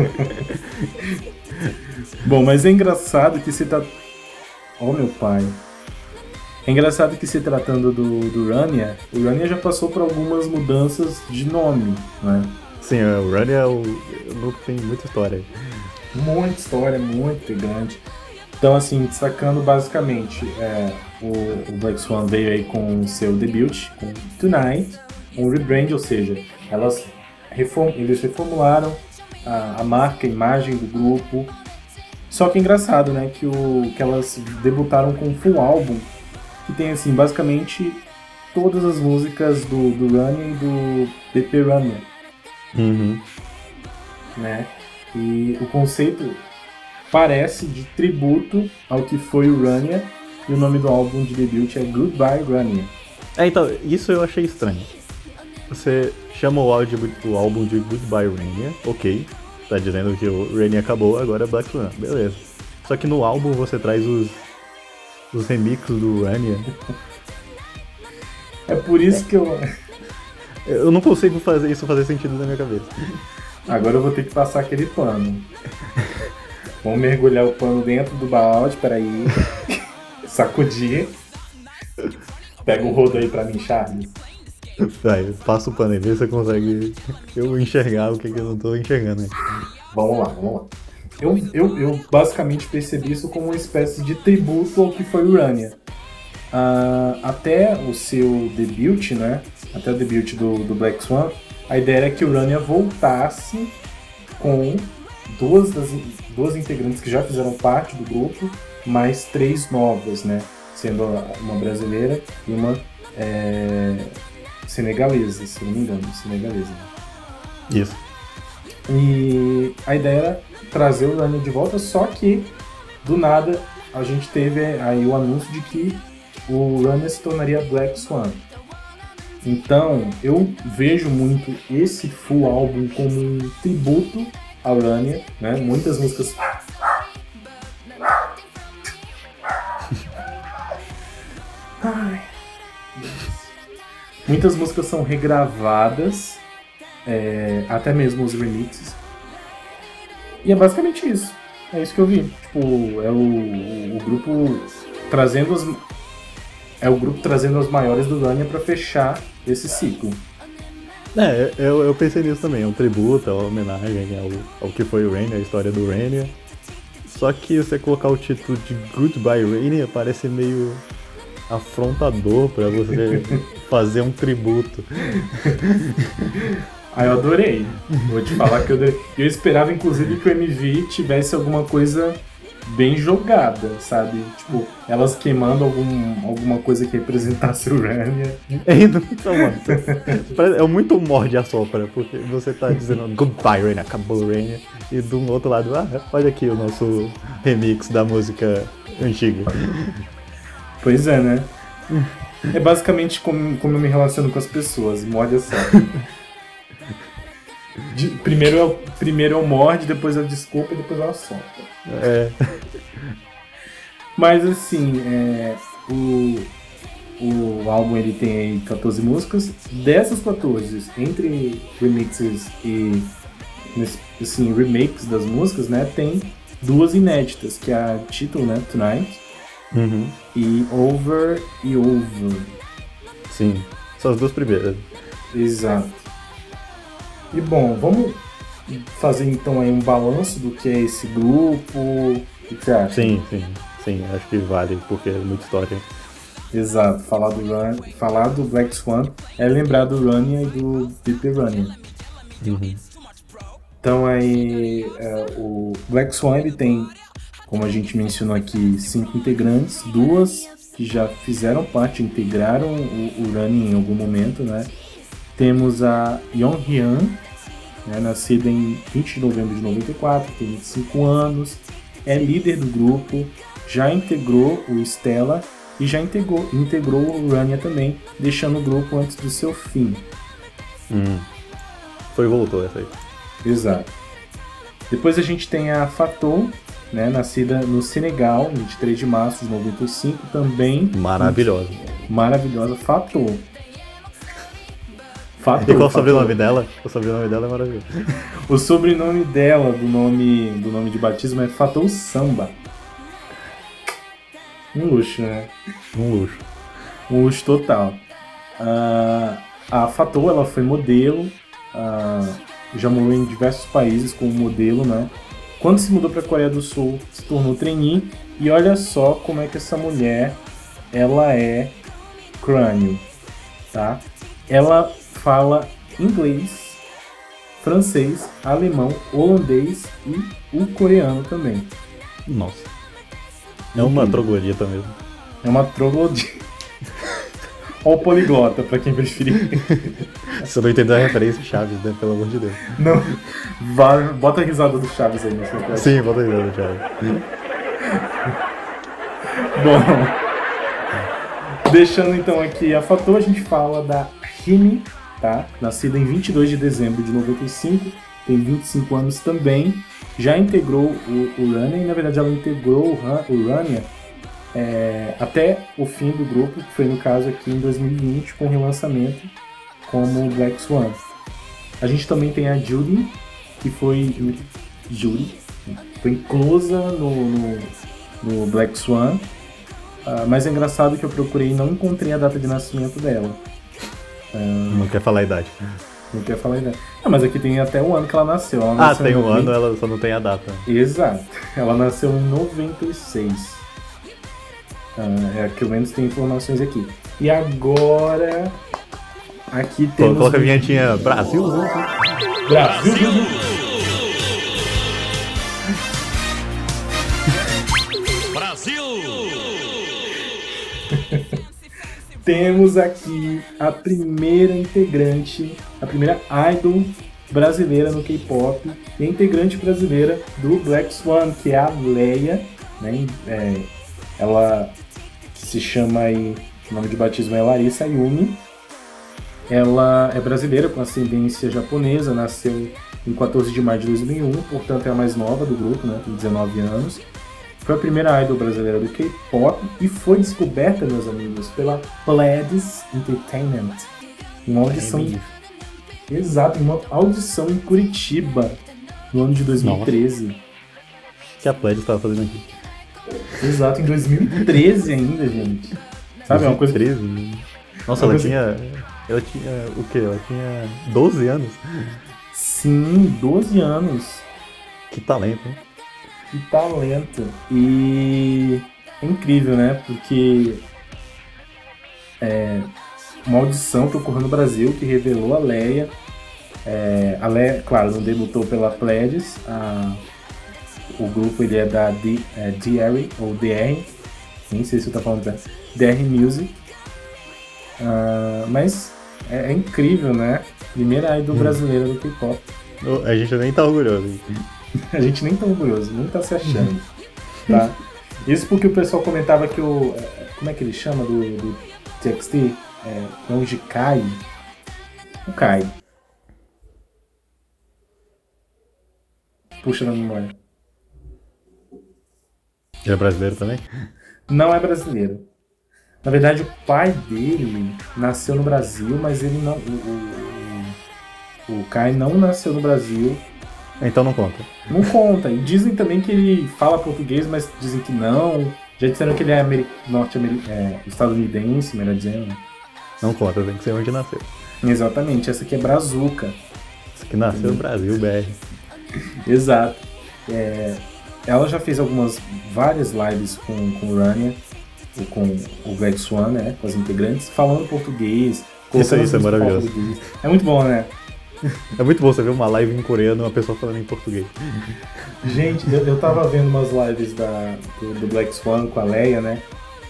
S2: Bom, mas é engraçado que se tá. Oh meu pai. É engraçado que se tratando do, do Rania, o Rania já passou por algumas mudanças de nome, né?
S1: Sim, é, o Run é o. Tem muita história.
S2: Muita história, muito grande. Então, assim, destacando basicamente, é, o, o Black Swan veio aí com o seu debut, com Tonight, um rebrand, ou seja, elas reform, eles reformularam a, a marca, a imagem do grupo. Só que é engraçado, né, que, o, que elas debutaram com um full álbum, que tem, assim, basicamente todas as músicas do, do Running e do BP Runner
S1: Uhum.
S2: né? E o conceito parece de tributo ao que foi o Rania, e o nome do álbum de debut é Goodbye Rania.
S1: É, então, isso eu achei estranho. Você chama o, áudio, o álbum de Goodbye Rania, ok. tá dizendo que o Rainy acabou, agora é Black Swan, beleza. Só que no álbum você traz os, os remixes do Rania.
S2: É por isso que eu.
S1: Eu não consigo fazer isso fazer sentido na minha cabeça.
S2: Agora eu vou ter que passar aquele pano. Vamos mergulhar o pano dentro do balde, peraí. Sacudir. Pega o rodo aí pra mim, Charles.
S1: Vai, passa o pano aí, vê se você consegue eu enxergar o que, que eu não tô enxergando aí.
S2: Vamos lá, vamos lá. Eu, eu, eu basicamente percebi isso como uma espécie de tributo ao que foi Urania. Uh, até o seu debut, né? Até o debut do, do Black Swan, a ideia era que Urania voltasse com duas, das, duas integrantes que já fizeram parte do grupo, mais três novas, né? Sendo uma brasileira e uma é, senegalesa, se não me engano, senegalesa.
S1: Isso.
S2: E a ideia era trazer o Urania de volta, só que do nada a gente teve aí o anúncio de que o Urania se tornaria Black Swan. Então, eu vejo muito esse full álbum como um tributo a Urania, né? Muitas músicas. Ai. Muitas músicas são regravadas, é, até mesmo os remixes. E é basicamente isso. É isso que eu vi. Tipo, é o, o grupo trazendo as. É o grupo trazendo as maiores do Urania para fechar esse ciclo.
S1: É, eu, eu pensei nisso também, é um tributo, é uma homenagem ao, ao que foi o Rainier, a história do Rainier. Só que você colocar o título de Goodbye Rainier parece meio afrontador para você fazer um tributo.
S2: Ah, eu adorei. Vou te falar que eu adorei. Eu esperava, inclusive, que o MV tivesse alguma coisa bem jogada, sabe? Tipo, elas queimando algum, alguma coisa que representasse o Rania.
S1: É, então, mano, é muito morde a sopra, porque você tá dizendo goodbye, Rania, acabou Rania, e do outro lado, ah, olha aqui o nosso remix da música antiga.
S2: Pois é, né? É basicamente como, como eu me relaciono com as pessoas, morde a sopra. De, primeiro, eu, primeiro eu morde, depois eu desculpa e depois eu solta.
S1: É.
S2: Mas assim, é, o, o álbum ele tem aí 14 músicas. Dessas 14, entre remixes e assim, remakes das músicas, né, tem duas inéditas, que é a título, né, Tonight,
S1: uhum.
S2: e Over e Over.
S1: Sim, são as duas primeiras.
S2: Exato. E bom, vamos fazer então aí um balanço do que é esse grupo. O que você acha?
S1: Sim, sim, sim, acho que vale, porque é muita história.
S2: Exato, falar do, Run, falar do Black Swan é lembrar do Running e do Deep Running.
S1: Uhum.
S2: Então aí é, o Black Swan ele tem, como a gente mencionou aqui, cinco integrantes, duas que já fizeram parte, integraram o, o Running em algum momento, né? Temos a Yeon Hyun, né, nascida em 20 de novembro de 94, tem 25 anos, é líder do grupo, já integrou o Stella e já integrou, integrou o Rania também, deixando o grupo antes do seu fim.
S1: Hum. Foi e voltou essa aí.
S2: Exato. Depois a gente tem a Fatou, né, nascida no Senegal, 23 de março de 95, também.
S1: Maravilhosa.
S2: Maravilhosa. Fatou.
S1: Fato, e qual o sobrenome dela? O sobrenome dela é maravilhoso.
S2: o sobrenome dela, do nome, do nome de batismo, é Fatou Samba. Um luxo, né?
S1: Um luxo.
S2: Um luxo total. Uh, a Fatou, ela foi modelo, uh, já morou em diversos países como modelo, né? Quando se mudou para a Coreia do Sul, se tornou trainee. E olha só como é que essa mulher, ela é crânio, tá? Ela fala inglês, francês, alemão, holandês e o coreano também.
S1: Nossa. É uma troglodita mesmo.
S2: É uma troglodita. Ou poliglota, pra quem preferir.
S1: Você não entendeu a referência Chaves, né? Pelo amor de Deus.
S2: Não. Vá, bota a risada do Chaves aí nessa
S1: coisa. Sim, bota a risada do Chaves.
S2: Bom. Deixando então aqui a fator, a gente fala da Rimi tá? Nascida em 22 de dezembro de 95, tem 25 anos também, já integrou o, o Rania, e na verdade ela integrou o, o Rania é, até o fim do grupo, que foi no caso aqui em 2020, com o relançamento como Black Swan. A gente também tem a Judy, que foi. Judy, foi inclusa no, no, no Black Swan. Uh, mas é engraçado que eu procurei e não encontrei a data de nascimento dela.
S1: Uh, não quer falar a idade.
S2: Não quer falar a idade. Não, mas aqui tem até o ano que ela nasceu. Ela
S1: ah,
S2: nasceu
S1: tem um ano, ela só não tem a data.
S2: Exato. Ela nasceu em 96. Uh, é, pelo menos tem informações aqui. E agora. Aqui temos.
S1: Coloca a vinhetinha Brasil.
S2: Brasil. Brasil. temos aqui a primeira integrante, a primeira idol brasileira no K-pop e a integrante brasileira do Black Swan, que é a Leia. Né? É, ela se chama aí, o nome de batismo é Larissa Yumi. Ela é brasileira com ascendência japonesa, nasceu em 14 de maio de 2001, portanto é a mais nova do grupo, né, tem 19 anos. Foi a primeira idol brasileira do K-pop e foi descoberta, meus amigos, pela Pledis Entertainment. Uma audição. É Exato, uma audição em Curitiba, no ano de 2013. Nossa.
S1: O que a Pledis estava fazendo aqui?
S2: Exato, em 2013 ainda, gente. Sabe, 2013? uma coisa.
S1: Nossa, ela coisa... tinha. Ela tinha o quê? Ela tinha 12 anos.
S2: Sim, 12 anos.
S1: Que talento, hein?
S2: Que talento. E é incrível, né? Porque é uma audição que ocorreu no Brasil que revelou a Leia. É, a Leia, claro, não debutou pela Pledis. A, o grupo ele é da D, é, DR, ou DR, nem sei se eu tô falando DR Music. Uh, mas é, é, incrível, né? Primeira idol hum. brasileira do K-pop.
S1: A gente nem tá orgulhoso.
S2: a gente nem tá orgulhoso, nem tá se achando. tá? Isso porque o pessoal comentava que o. Como é que ele chama do, do TXT? É, onde cai. O cai. Puxa na memória.
S1: Ele é brasileiro também?
S2: Não é brasileiro. Na verdade, o pai dele nasceu no Brasil, mas ele não. O, o, o Kai não nasceu no Brasil.
S1: Então não conta.
S2: Não conta. E dizem também que ele fala português, mas dizem que não. Já disseram que ele é norte-estadunidense, é, melhor dizendo.
S1: Não conta, tem que ser onde nasceu.
S2: Exatamente, essa aqui é Brazuca.
S1: Essa aqui nasceu no Brasil, BR.
S2: Exato. É, ela já fez algumas, várias lives com, com o Rania, com o Black Swan, né, com as integrantes, falando português.
S1: Isso, isso é maravilhoso.
S2: É muito bom, né?
S1: É muito bom você ver uma live em coreano e uma pessoa falando em português.
S2: Gente, eu, eu tava vendo umas lives da, do, do, Black Swan com a Leia, né?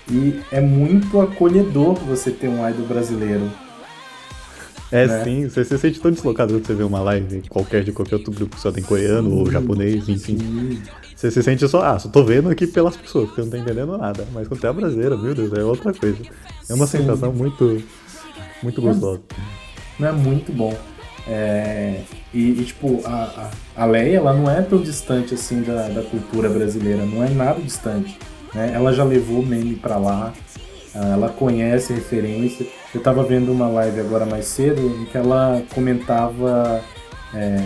S2: E é muito acolhedor você ter um idol brasileiro.
S1: É né? sim, você se sente tão deslocado quando você vê uma live qualquer de qualquer outro grupo que só tem coreano sim, ou japonês, enfim. Sim. Você se sente só, ah, só tô vendo aqui pelas pessoas, porque eu não tô entendendo nada. Mas quando é brasileira, meu Deus, é outra coisa. É uma Sim. sensação muito, muito gostosa.
S2: Não é muito bom. É, e, e, tipo, a, a, a Leia, ela não é tão distante assim da, da cultura brasileira, não é nada distante. Né? Ela já levou o meme pra lá, ela conhece referência. Eu tava vendo uma live agora mais cedo em que ela comentava é,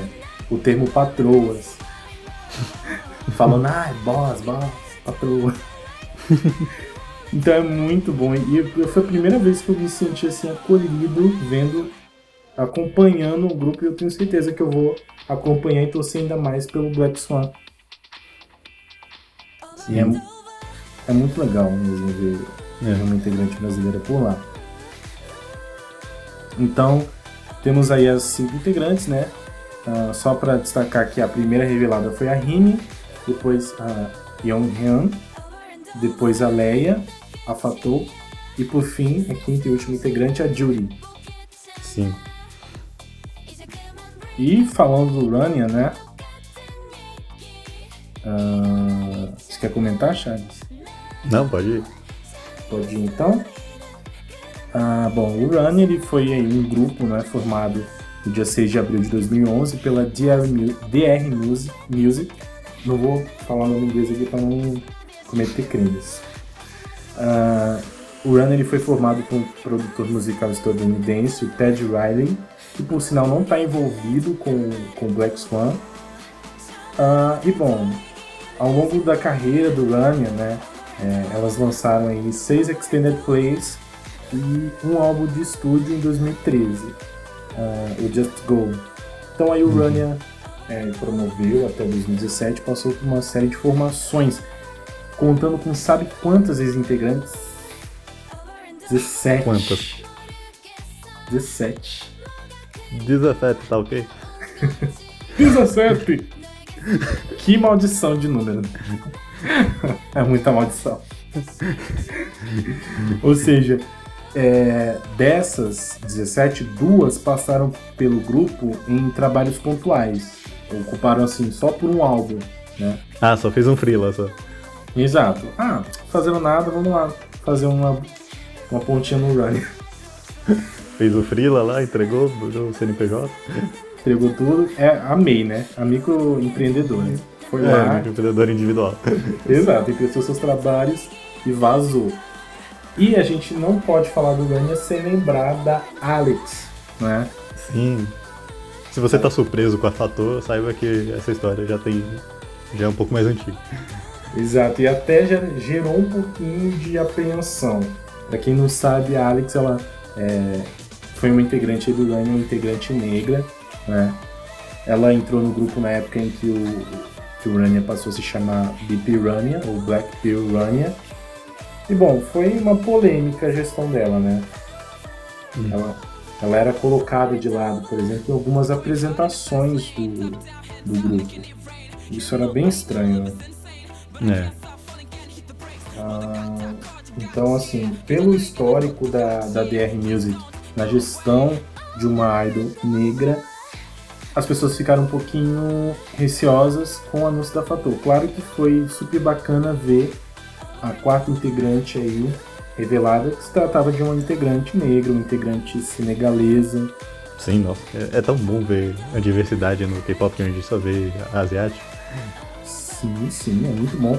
S2: o termo patroas falando, ai, boss, boss, patroa. então é muito bom. E foi a primeira vez que eu me senti assim acolhido, vendo, acompanhando o grupo, e eu tenho certeza que eu vou acompanhar e torcer ainda mais pelo Black Swan. Sim. E é, é muito legal mesmo ver é. uma integrante brasileira por lá. Então, temos aí as cinco integrantes, né? Uh, só para destacar que a primeira revelada foi a Rime, depois a Yonghyun, depois a Leia, a Fatou e por fim, a quinta e última integrante, a Judy.
S1: Sim.
S2: E falando do Rania, né? Uh, você quer comentar, Charles?
S1: Não, pode ir.
S2: Pode ir então. Ah, bom, o Rania ele foi aí um grupo né, formado no dia 6 de abril de 2011, pela DR, DR Music, Music. Não vou falar o nome inglês aqui para não cometer crimes. Uh, o Run ele foi formado por um produtor musical estadunidense, o Ted Riley, que por sinal não está envolvido com, com Black Swan. Uh, e bom, ao longo da carreira do Rania, né, é, elas lançaram aí seis extended plays e um álbum de estúdio em 2013, uh, ah, o Just Go. Então aí o uhum. Rania é, promoveu até 2017, passou por uma série de formações, contando com sabe quantas ex-integrantes? 17.
S1: Quantas?
S2: 17.
S1: 17, tá ok?
S2: 17! que maldição de número. é muita maldição. Ou seja, é, dessas 17, duas passaram pelo grupo em trabalhos pontuais. Ocuparam assim só por um álbum, né?
S1: Ah, só fez um freela só.
S2: Exato. Ah, fazendo nada, vamos lá fazer uma, uma pontinha no Run.
S1: Fez o freela lá, entregou o CNPJ.
S2: Entregou tudo. É a MEI, né? A microempreendedora. Foi é, lá.
S1: Microempreendedor individual.
S2: Exato, emprestou seus trabalhos e vazou. E a gente não pode falar do Rania sem lembrar da Alex, né?
S1: Sim. Se você tá surpreso com a Fator, saiba que essa história já tem. já é um pouco mais antiga.
S2: Exato, e até já gerou um pouquinho de apreensão. Pra quem não sabe, a Alex ela é, foi uma integrante do Rania, uma integrante negra, né? Ela entrou no grupo na época em que o, que o Rania passou a se chamar BP Rania, ou Black Pill Rania. E bom, foi uma polêmica a gestão dela, né? Hum. Ela, ela era colocada de lado, por exemplo, em algumas apresentações do, do grupo. Isso era bem estranho,
S1: né?
S2: É. Ah, então, assim, pelo histórico da, da DR Music na gestão de uma idol negra, as pessoas ficaram um pouquinho receosas com o anúncio da Fator. Claro que foi super bacana ver a quarta integrante aí revelada, que se tratava de uma integrante negra, uma integrante senegalesa.
S1: Sim, nossa, é, é tão bom ver a diversidade no K-pop que a gente só vê asiático.
S2: Sim, sim, é muito bom.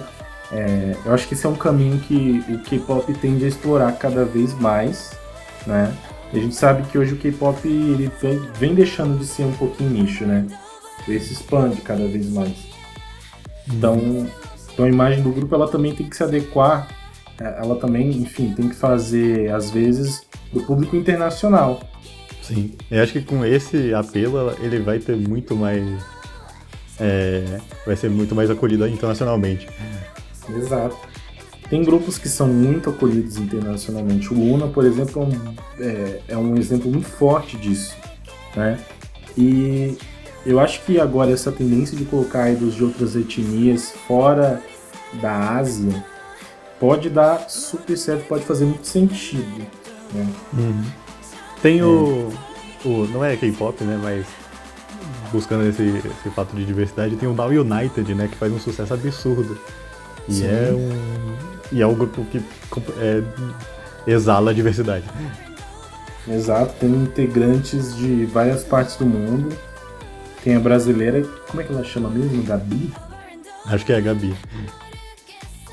S2: É, eu acho que esse é um caminho que o K-pop tende a explorar cada vez mais, né? E a gente sabe que hoje o K-pop ele vem, deixando de ser um pouquinho nicho, né? Ele se expande cada vez mais. Então, então a imagem do grupo ela também tem que se adequar, ela também, enfim, tem que fazer às vezes do público internacional.
S1: Sim, eu acho que com esse apelo ele vai ter muito mais, é, vai ser muito mais acolhido internacionalmente.
S2: Exato. Tem grupos que são muito acolhidos internacionalmente. O Luna, por exemplo, é um, é, é um exemplo muito forte disso. Né? E eu acho que agora essa tendência de colocar idols de outras etnias fora da Ásia pode dar super certo, pode fazer muito sentido. Né?
S1: Uhum. Tem o, o. Não é K-pop, né? Mas buscando esse, esse fato de diversidade, tem o Now United, né? Que faz um sucesso absurdo. E Sim. é um e é um grupo que é, exala a diversidade.
S2: Exato, tem integrantes de várias partes do mundo. Tem a brasileira, como é que ela chama mesmo? Gabi?
S1: Acho que é a Gabi.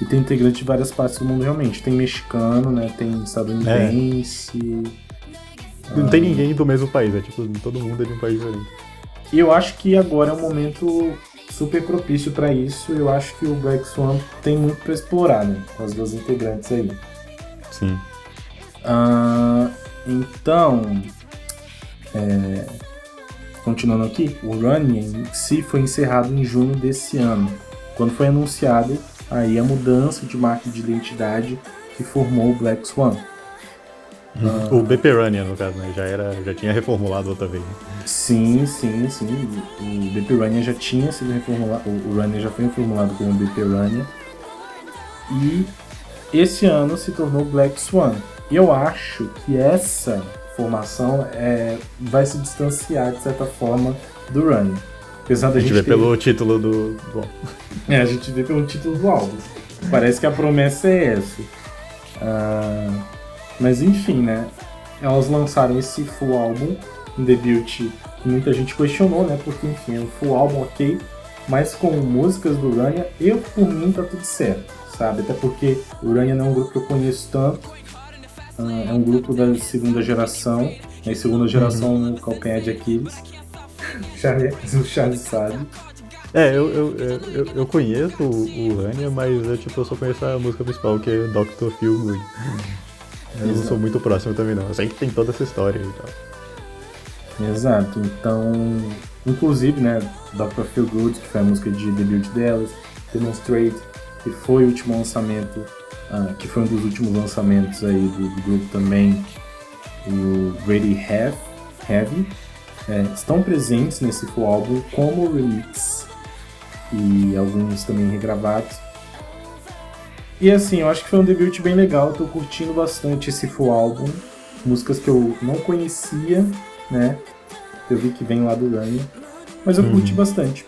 S2: E tem integrante de várias partes do mundo realmente. Tem mexicano, né? Tem estadunidense.
S1: É. Não ah, tem ninguém do mesmo país, é tipo, todo mundo é de um país diferente.
S2: E eu acho que agora é um momento super propício para isso. Eu acho que o Black Swan tem muito para explorar, né? Com as duas integrantes aí.
S1: Sim.
S2: Uh, então, é, continuando aqui, o Running em si foi encerrado em junho desse ano, quando foi anunciado aí a mudança de marca de identidade que formou o Black Swan.
S1: O BP Runner, no caso, né? Já, era, já tinha reformulado outra vez.
S2: Sim, sim, sim. O BP Runner já tinha sido reformulado. O Runner já foi reformulado como BP Runner. E esse ano se tornou Black Swan. E eu acho que essa formação é, vai se distanciar, de certa forma, do Runner.
S1: Apesar da a gente, gente vê ter... pelo título do, do
S2: É, a gente vê pelo título do álbum. Parece que a promessa é essa. Uh, mas enfim, né? Elas lançaram esse full álbum, um debut que muita gente questionou, né? Porque, enfim, é um full álbum ok, mas com músicas do Urania, eu, por mim, tá tudo certo, sabe? Até porque o Urania não é um grupo que eu conheço tanto, uh, é um grupo da segunda geração, né? segunda geração uhum. calcanhar de Aquiles, o Charles sabe.
S1: É, eu, eu, eu, eu conheço o Urania, mas eu, tipo, eu só conheço a música principal, que é Dr. Phil Good. Eu Exato. não sou muito próximo também não, eu sei que tem toda essa história e tal.
S2: Exato, então Inclusive, né, Dr. Feel Good, que foi a música de debut delas, Demonstrate, que foi o último lançamento, uh, que foi um dos últimos lançamentos aí do, do grupo também, o Ready Have, Heavy, é, estão presentes nesse full álbum como remix e alguns também regravados. E assim, eu acho que foi um debut bem legal, tô curtindo bastante esse full álbum, músicas que eu não conhecia, né? Eu vi que vem lá do Running, mas eu uhum. curti bastante.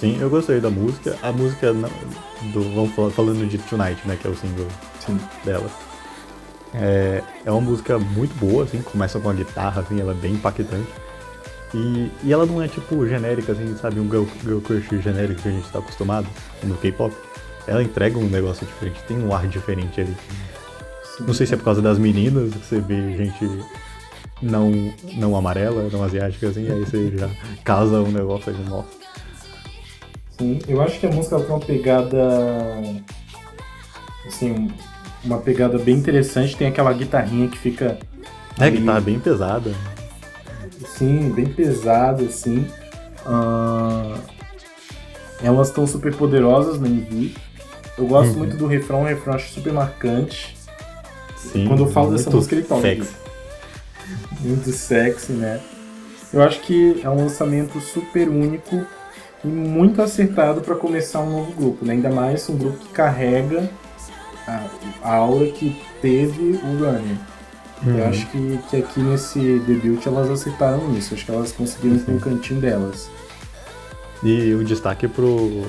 S1: Sim, eu gostei da música. A música do. Vamos falar, falando de Tonight, né? Que é o single Sim. dela. É, é uma música muito boa, assim, começa com a guitarra, assim, ela é bem impactante. E, e ela não é tipo genérica, assim, sabe, um girl, girl crush genérico que a gente tá acostumado no K-pop. Ela entrega um negócio diferente, tem um ar diferente ali. Sim, não sei se é por causa das meninas, que você vê gente não, não amarela, não asiática, assim, aí você já casa um negócio aí, nossa.
S2: Sim, eu acho que a música tem uma pegada. Assim, uma pegada bem interessante. Tem aquela guitarrinha que fica.
S1: É, ali... guitarra bem pesada.
S2: Sim, bem pesada, assim. Uh... Elas estão super poderosas no MV. Eu gosto uhum. muito do refrão, o refrão acho super marcante. Sim, Quando eu falo dessa música, ele toca. Sexy muito sexy, né? Eu acho que é um lançamento super único e muito acertado para começar um novo grupo, né? Ainda mais um grupo que carrega a, a aura que teve o Runner. Uhum. Eu acho que, que aqui nesse debut elas acertaram isso. Acho que elas conseguiram ter um cantinho delas.
S1: E o destaque pro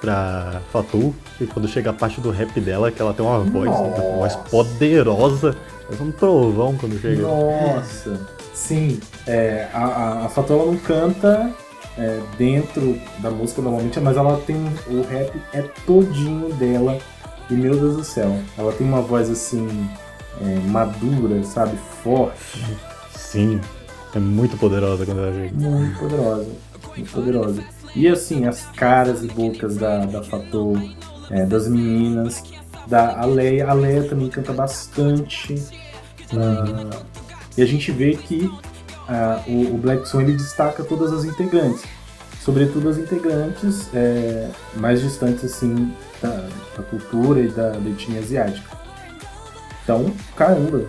S1: pra Fatu, que quando chega a parte do rap dela, que ela tem uma voz, uma voz poderosa. É um trovão quando chega.
S2: Nossa! Sim, é, a, a, Fatu ela não canta é, dentro da música normalmente, mas ela tem. O rap é todinho dela. E meu Deus do céu, ela tem uma voz assim. É, madura, sabe? Forte.
S1: Sim, é muito poderosa quando ela chega.
S2: Muito poderosa, muito poderosa. E assim, as caras e bocas da, da Fatou, é, das meninas, da Aleia. A Leia também canta bastante. Uhum. Uh, e a gente vê que uh, o, o, Black Swan ele destaca todas as integrantes. Sobretudo as integrantes é, mais distantes assim da, da cultura e da, da etnia asiática. Então, caramba,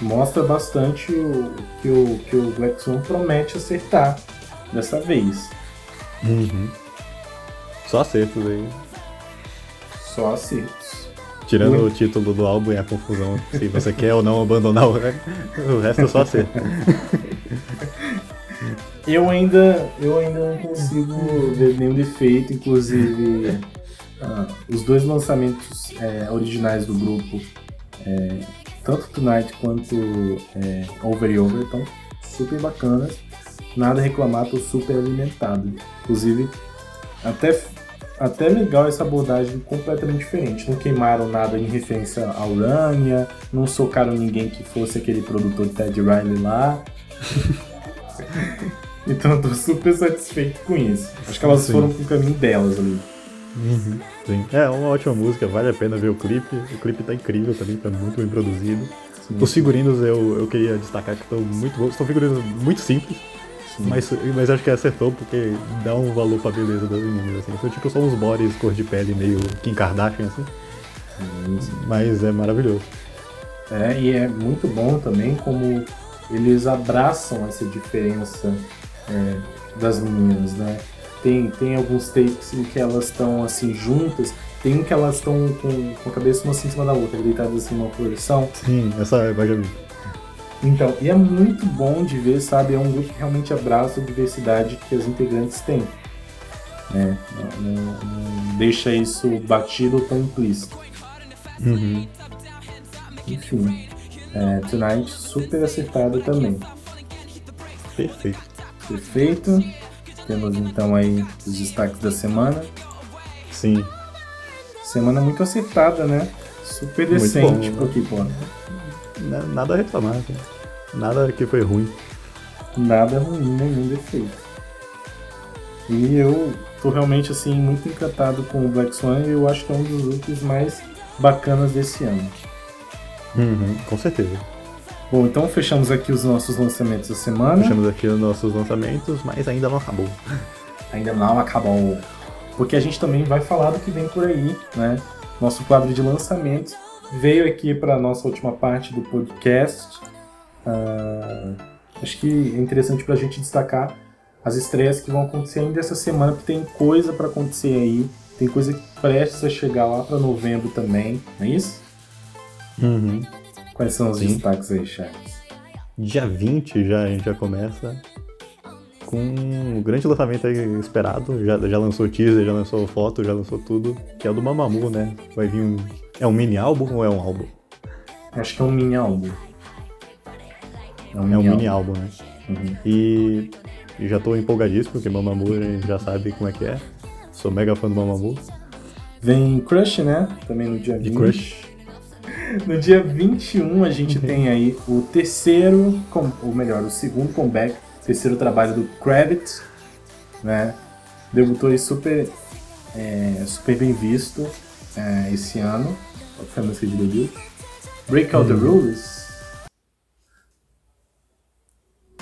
S2: mostra bastante o que o, que o Black Swan promete acertar dessa vez.
S1: Uhum. Só acertos aí.
S2: Só acertos.
S1: Tirando Muito. o título do álbum e a confusão se você quer ou não abandonar o resto, o resto é só acerto.
S2: Eu ainda, eu ainda não consigo ver nenhum defeito, inclusive ah, os dois lançamentos é, originais do grupo, é, tanto Tonight quanto é, Over e Over, estão super bacanas nada a reclamar, tô super alimentado. Inclusive, até, até legal essa abordagem completamente diferente. Não queimaram nada em referência à Urânia, não socaram ninguém que fosse aquele produtor Ted Riley lá. então eu tô super satisfeito com isso. Acho que elas Sim. foram pro caminho delas ali.
S1: Uhum. Sim. É uma ótima música, vale a pena ver o clipe. O clipe tá incrível também, tá muito bem produzido. Sim. Os figurinos eu, eu queria destacar que estão muito bons. São figurinos muito simples, mas, mas acho que acertou porque dá um valor pra beleza das meninas, assim. São tipo só uns bodies cor de pele meio Kim Kardashian, assim. Mas é maravilhoso.
S2: É, e é muito bom também como eles abraçam essa diferença é, das meninas, né? Tem, tem alguns takes em que elas estão assim juntas, tem um que elas estão com, com a cabeça uma assim em cima da outra, deitadas assim numa posição.
S1: Sim, essa é a vi.
S2: Então, e é muito bom de ver, sabe? É um grupo que realmente abraça a diversidade que os integrantes têm. Né? Não, não, não deixa isso batido ou tão implícito.
S1: Uhum.
S2: Enfim, é, Tonight super acertado também.
S1: Perfeito.
S2: Perfeito. Temos então aí os destaques da semana.
S1: Sim.
S2: Semana muito acertada, né? Super decente pro K-pop.
S1: Nada a reclamar, né? nada que foi ruim.
S2: Nada ruim, nenhum defeito. E eu tô realmente assim muito encantado com o Black Swan e eu acho que é um dos looks mais bacanas desse ano.
S1: Uhum, com certeza.
S2: Bom, então fechamos aqui os nossos lançamentos da semana.
S1: Fechamos aqui os nossos lançamentos, mas ainda não acabou.
S2: Ainda não acabou. Porque a gente também vai falar do que vem por aí, né? Nosso quadro de lançamentos veio aqui para nossa última parte do podcast. Uh, acho que é interessante para a gente destacar as estreias que vão acontecer ainda essa semana, porque tem coisa para acontecer aí, tem coisa que prestes a chegar lá para novembro também, não é isso?
S1: Uhum.
S2: Quais são os Sim. destaques aí, Charles?
S1: Dia 20 já, a gente já começa com um grande lançamento aí esperado. Já, já lançou teaser, já lançou foto, já lançou tudo, que é o do Mamamoo, né? Vai vir um. É um mini álbum ou é um álbum?
S2: Acho que é um mini álbum.
S1: É um mini, é um mini álbum, né? Uhum. E e já tô empolgadíssimo, porque Mamamoo a gente já sabe como é que é. Sou mega fã do Mamamoo.
S2: Vem Crush, né? Também no dia 20.
S1: De Crush.
S2: No dia 21 a gente tem aí o terceiro, ou melhor, o segundo comeback, terceiro trabalho do Kravitz, né? Debutou aí super, é, super bem visto é, esse ano. Qual foi a música de debut? Break Out uhum. the Rules.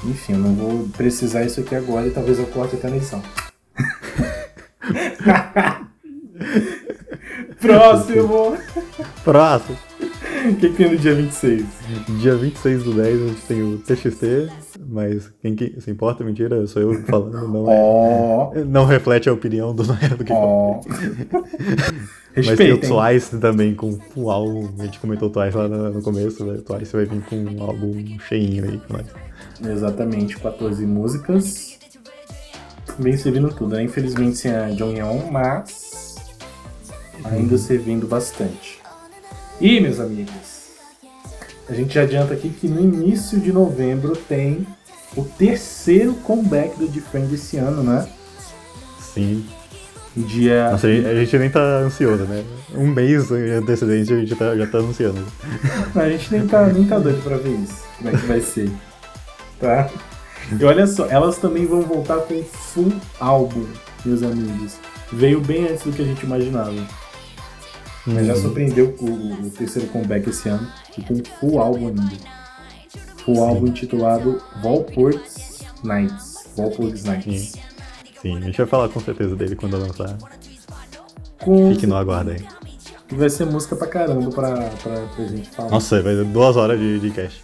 S2: Enfim, eu não vou precisar isso aqui agora e talvez eu corte até na edição. Próximo!
S1: Próximo!
S2: O que, que tem no dia 26?
S1: Dia 26 do 10 a gente tem o TXT, mas quem que se importa, mentira, sou eu falando, não,
S2: oh.
S1: é, não reflete a opinião do Noé do que oh. Mas tem o Twice também com o álbum, a gente comentou o Twice lá no, começo, né? o Twice vai vir com um álbum cheinho aí. Mas...
S2: Exatamente, 14 músicas. Bem servindo tudo, né? Infelizmente sem a Jonghyun, mas ainda servindo bastante. E, meus amigos, a gente já adianta aqui que no início de novembro tem o terceiro comeback do Defend esse ano, né?
S1: Sim.
S2: Dia.
S1: Nossa, a gente nem tá ansioso, né? Um mês antecedente a gente tá, já tá anunciando.
S2: a gente nem tá, nem tá doido pra ver isso. Como é que vai ser tá? E olha só, elas também vão voltar com full álbum, meus amigos. Veio bem antes do que a gente imaginava. Mas já uhum. surpreendeu o, o, terceiro comeback esse ano, e com full álbum ainda. Full Sim. álbum intitulado Valport's Nights. Valport's Nights.
S1: Sim. Sim, a gente vai falar com certeza dele quando lançar. Com... Fique no aguardo aí.
S2: Vai ser música pra caramba pra, pra, pra gente falar.
S1: Nossa, vai ser duas horas de, de cast.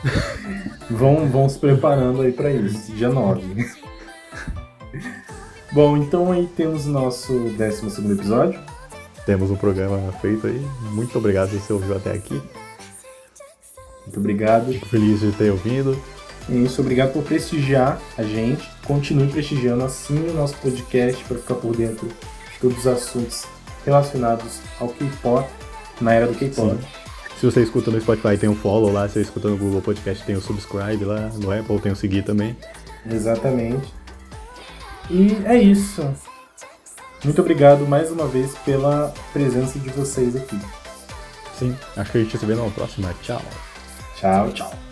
S2: vão, vão se preparando aí para isso, dia 9. Bom, então aí temos o nosso 12 episódio.
S1: Temos um programa feito aí. Muito obrigado se você ouviu até aqui.
S2: Muito obrigado.
S1: Fico feliz de ter ouvido.
S2: Isso, obrigado por prestigiar a gente. Continue prestigiando assim o nosso podcast para ficar por dentro de todos os assuntos relacionados ao K-pop, na era do K-pop.
S1: Se você escuta no Spotify, tem o follow lá. Se você escuta no Google Podcast, tem o subscribe lá. No Apple, tem o seguir também.
S2: Exatamente. E é isso. Muito obrigado mais uma vez pela presença de vocês aqui.
S1: Sim, acho que a gente se vê na próxima. Tchau.
S2: Tchau, tchau.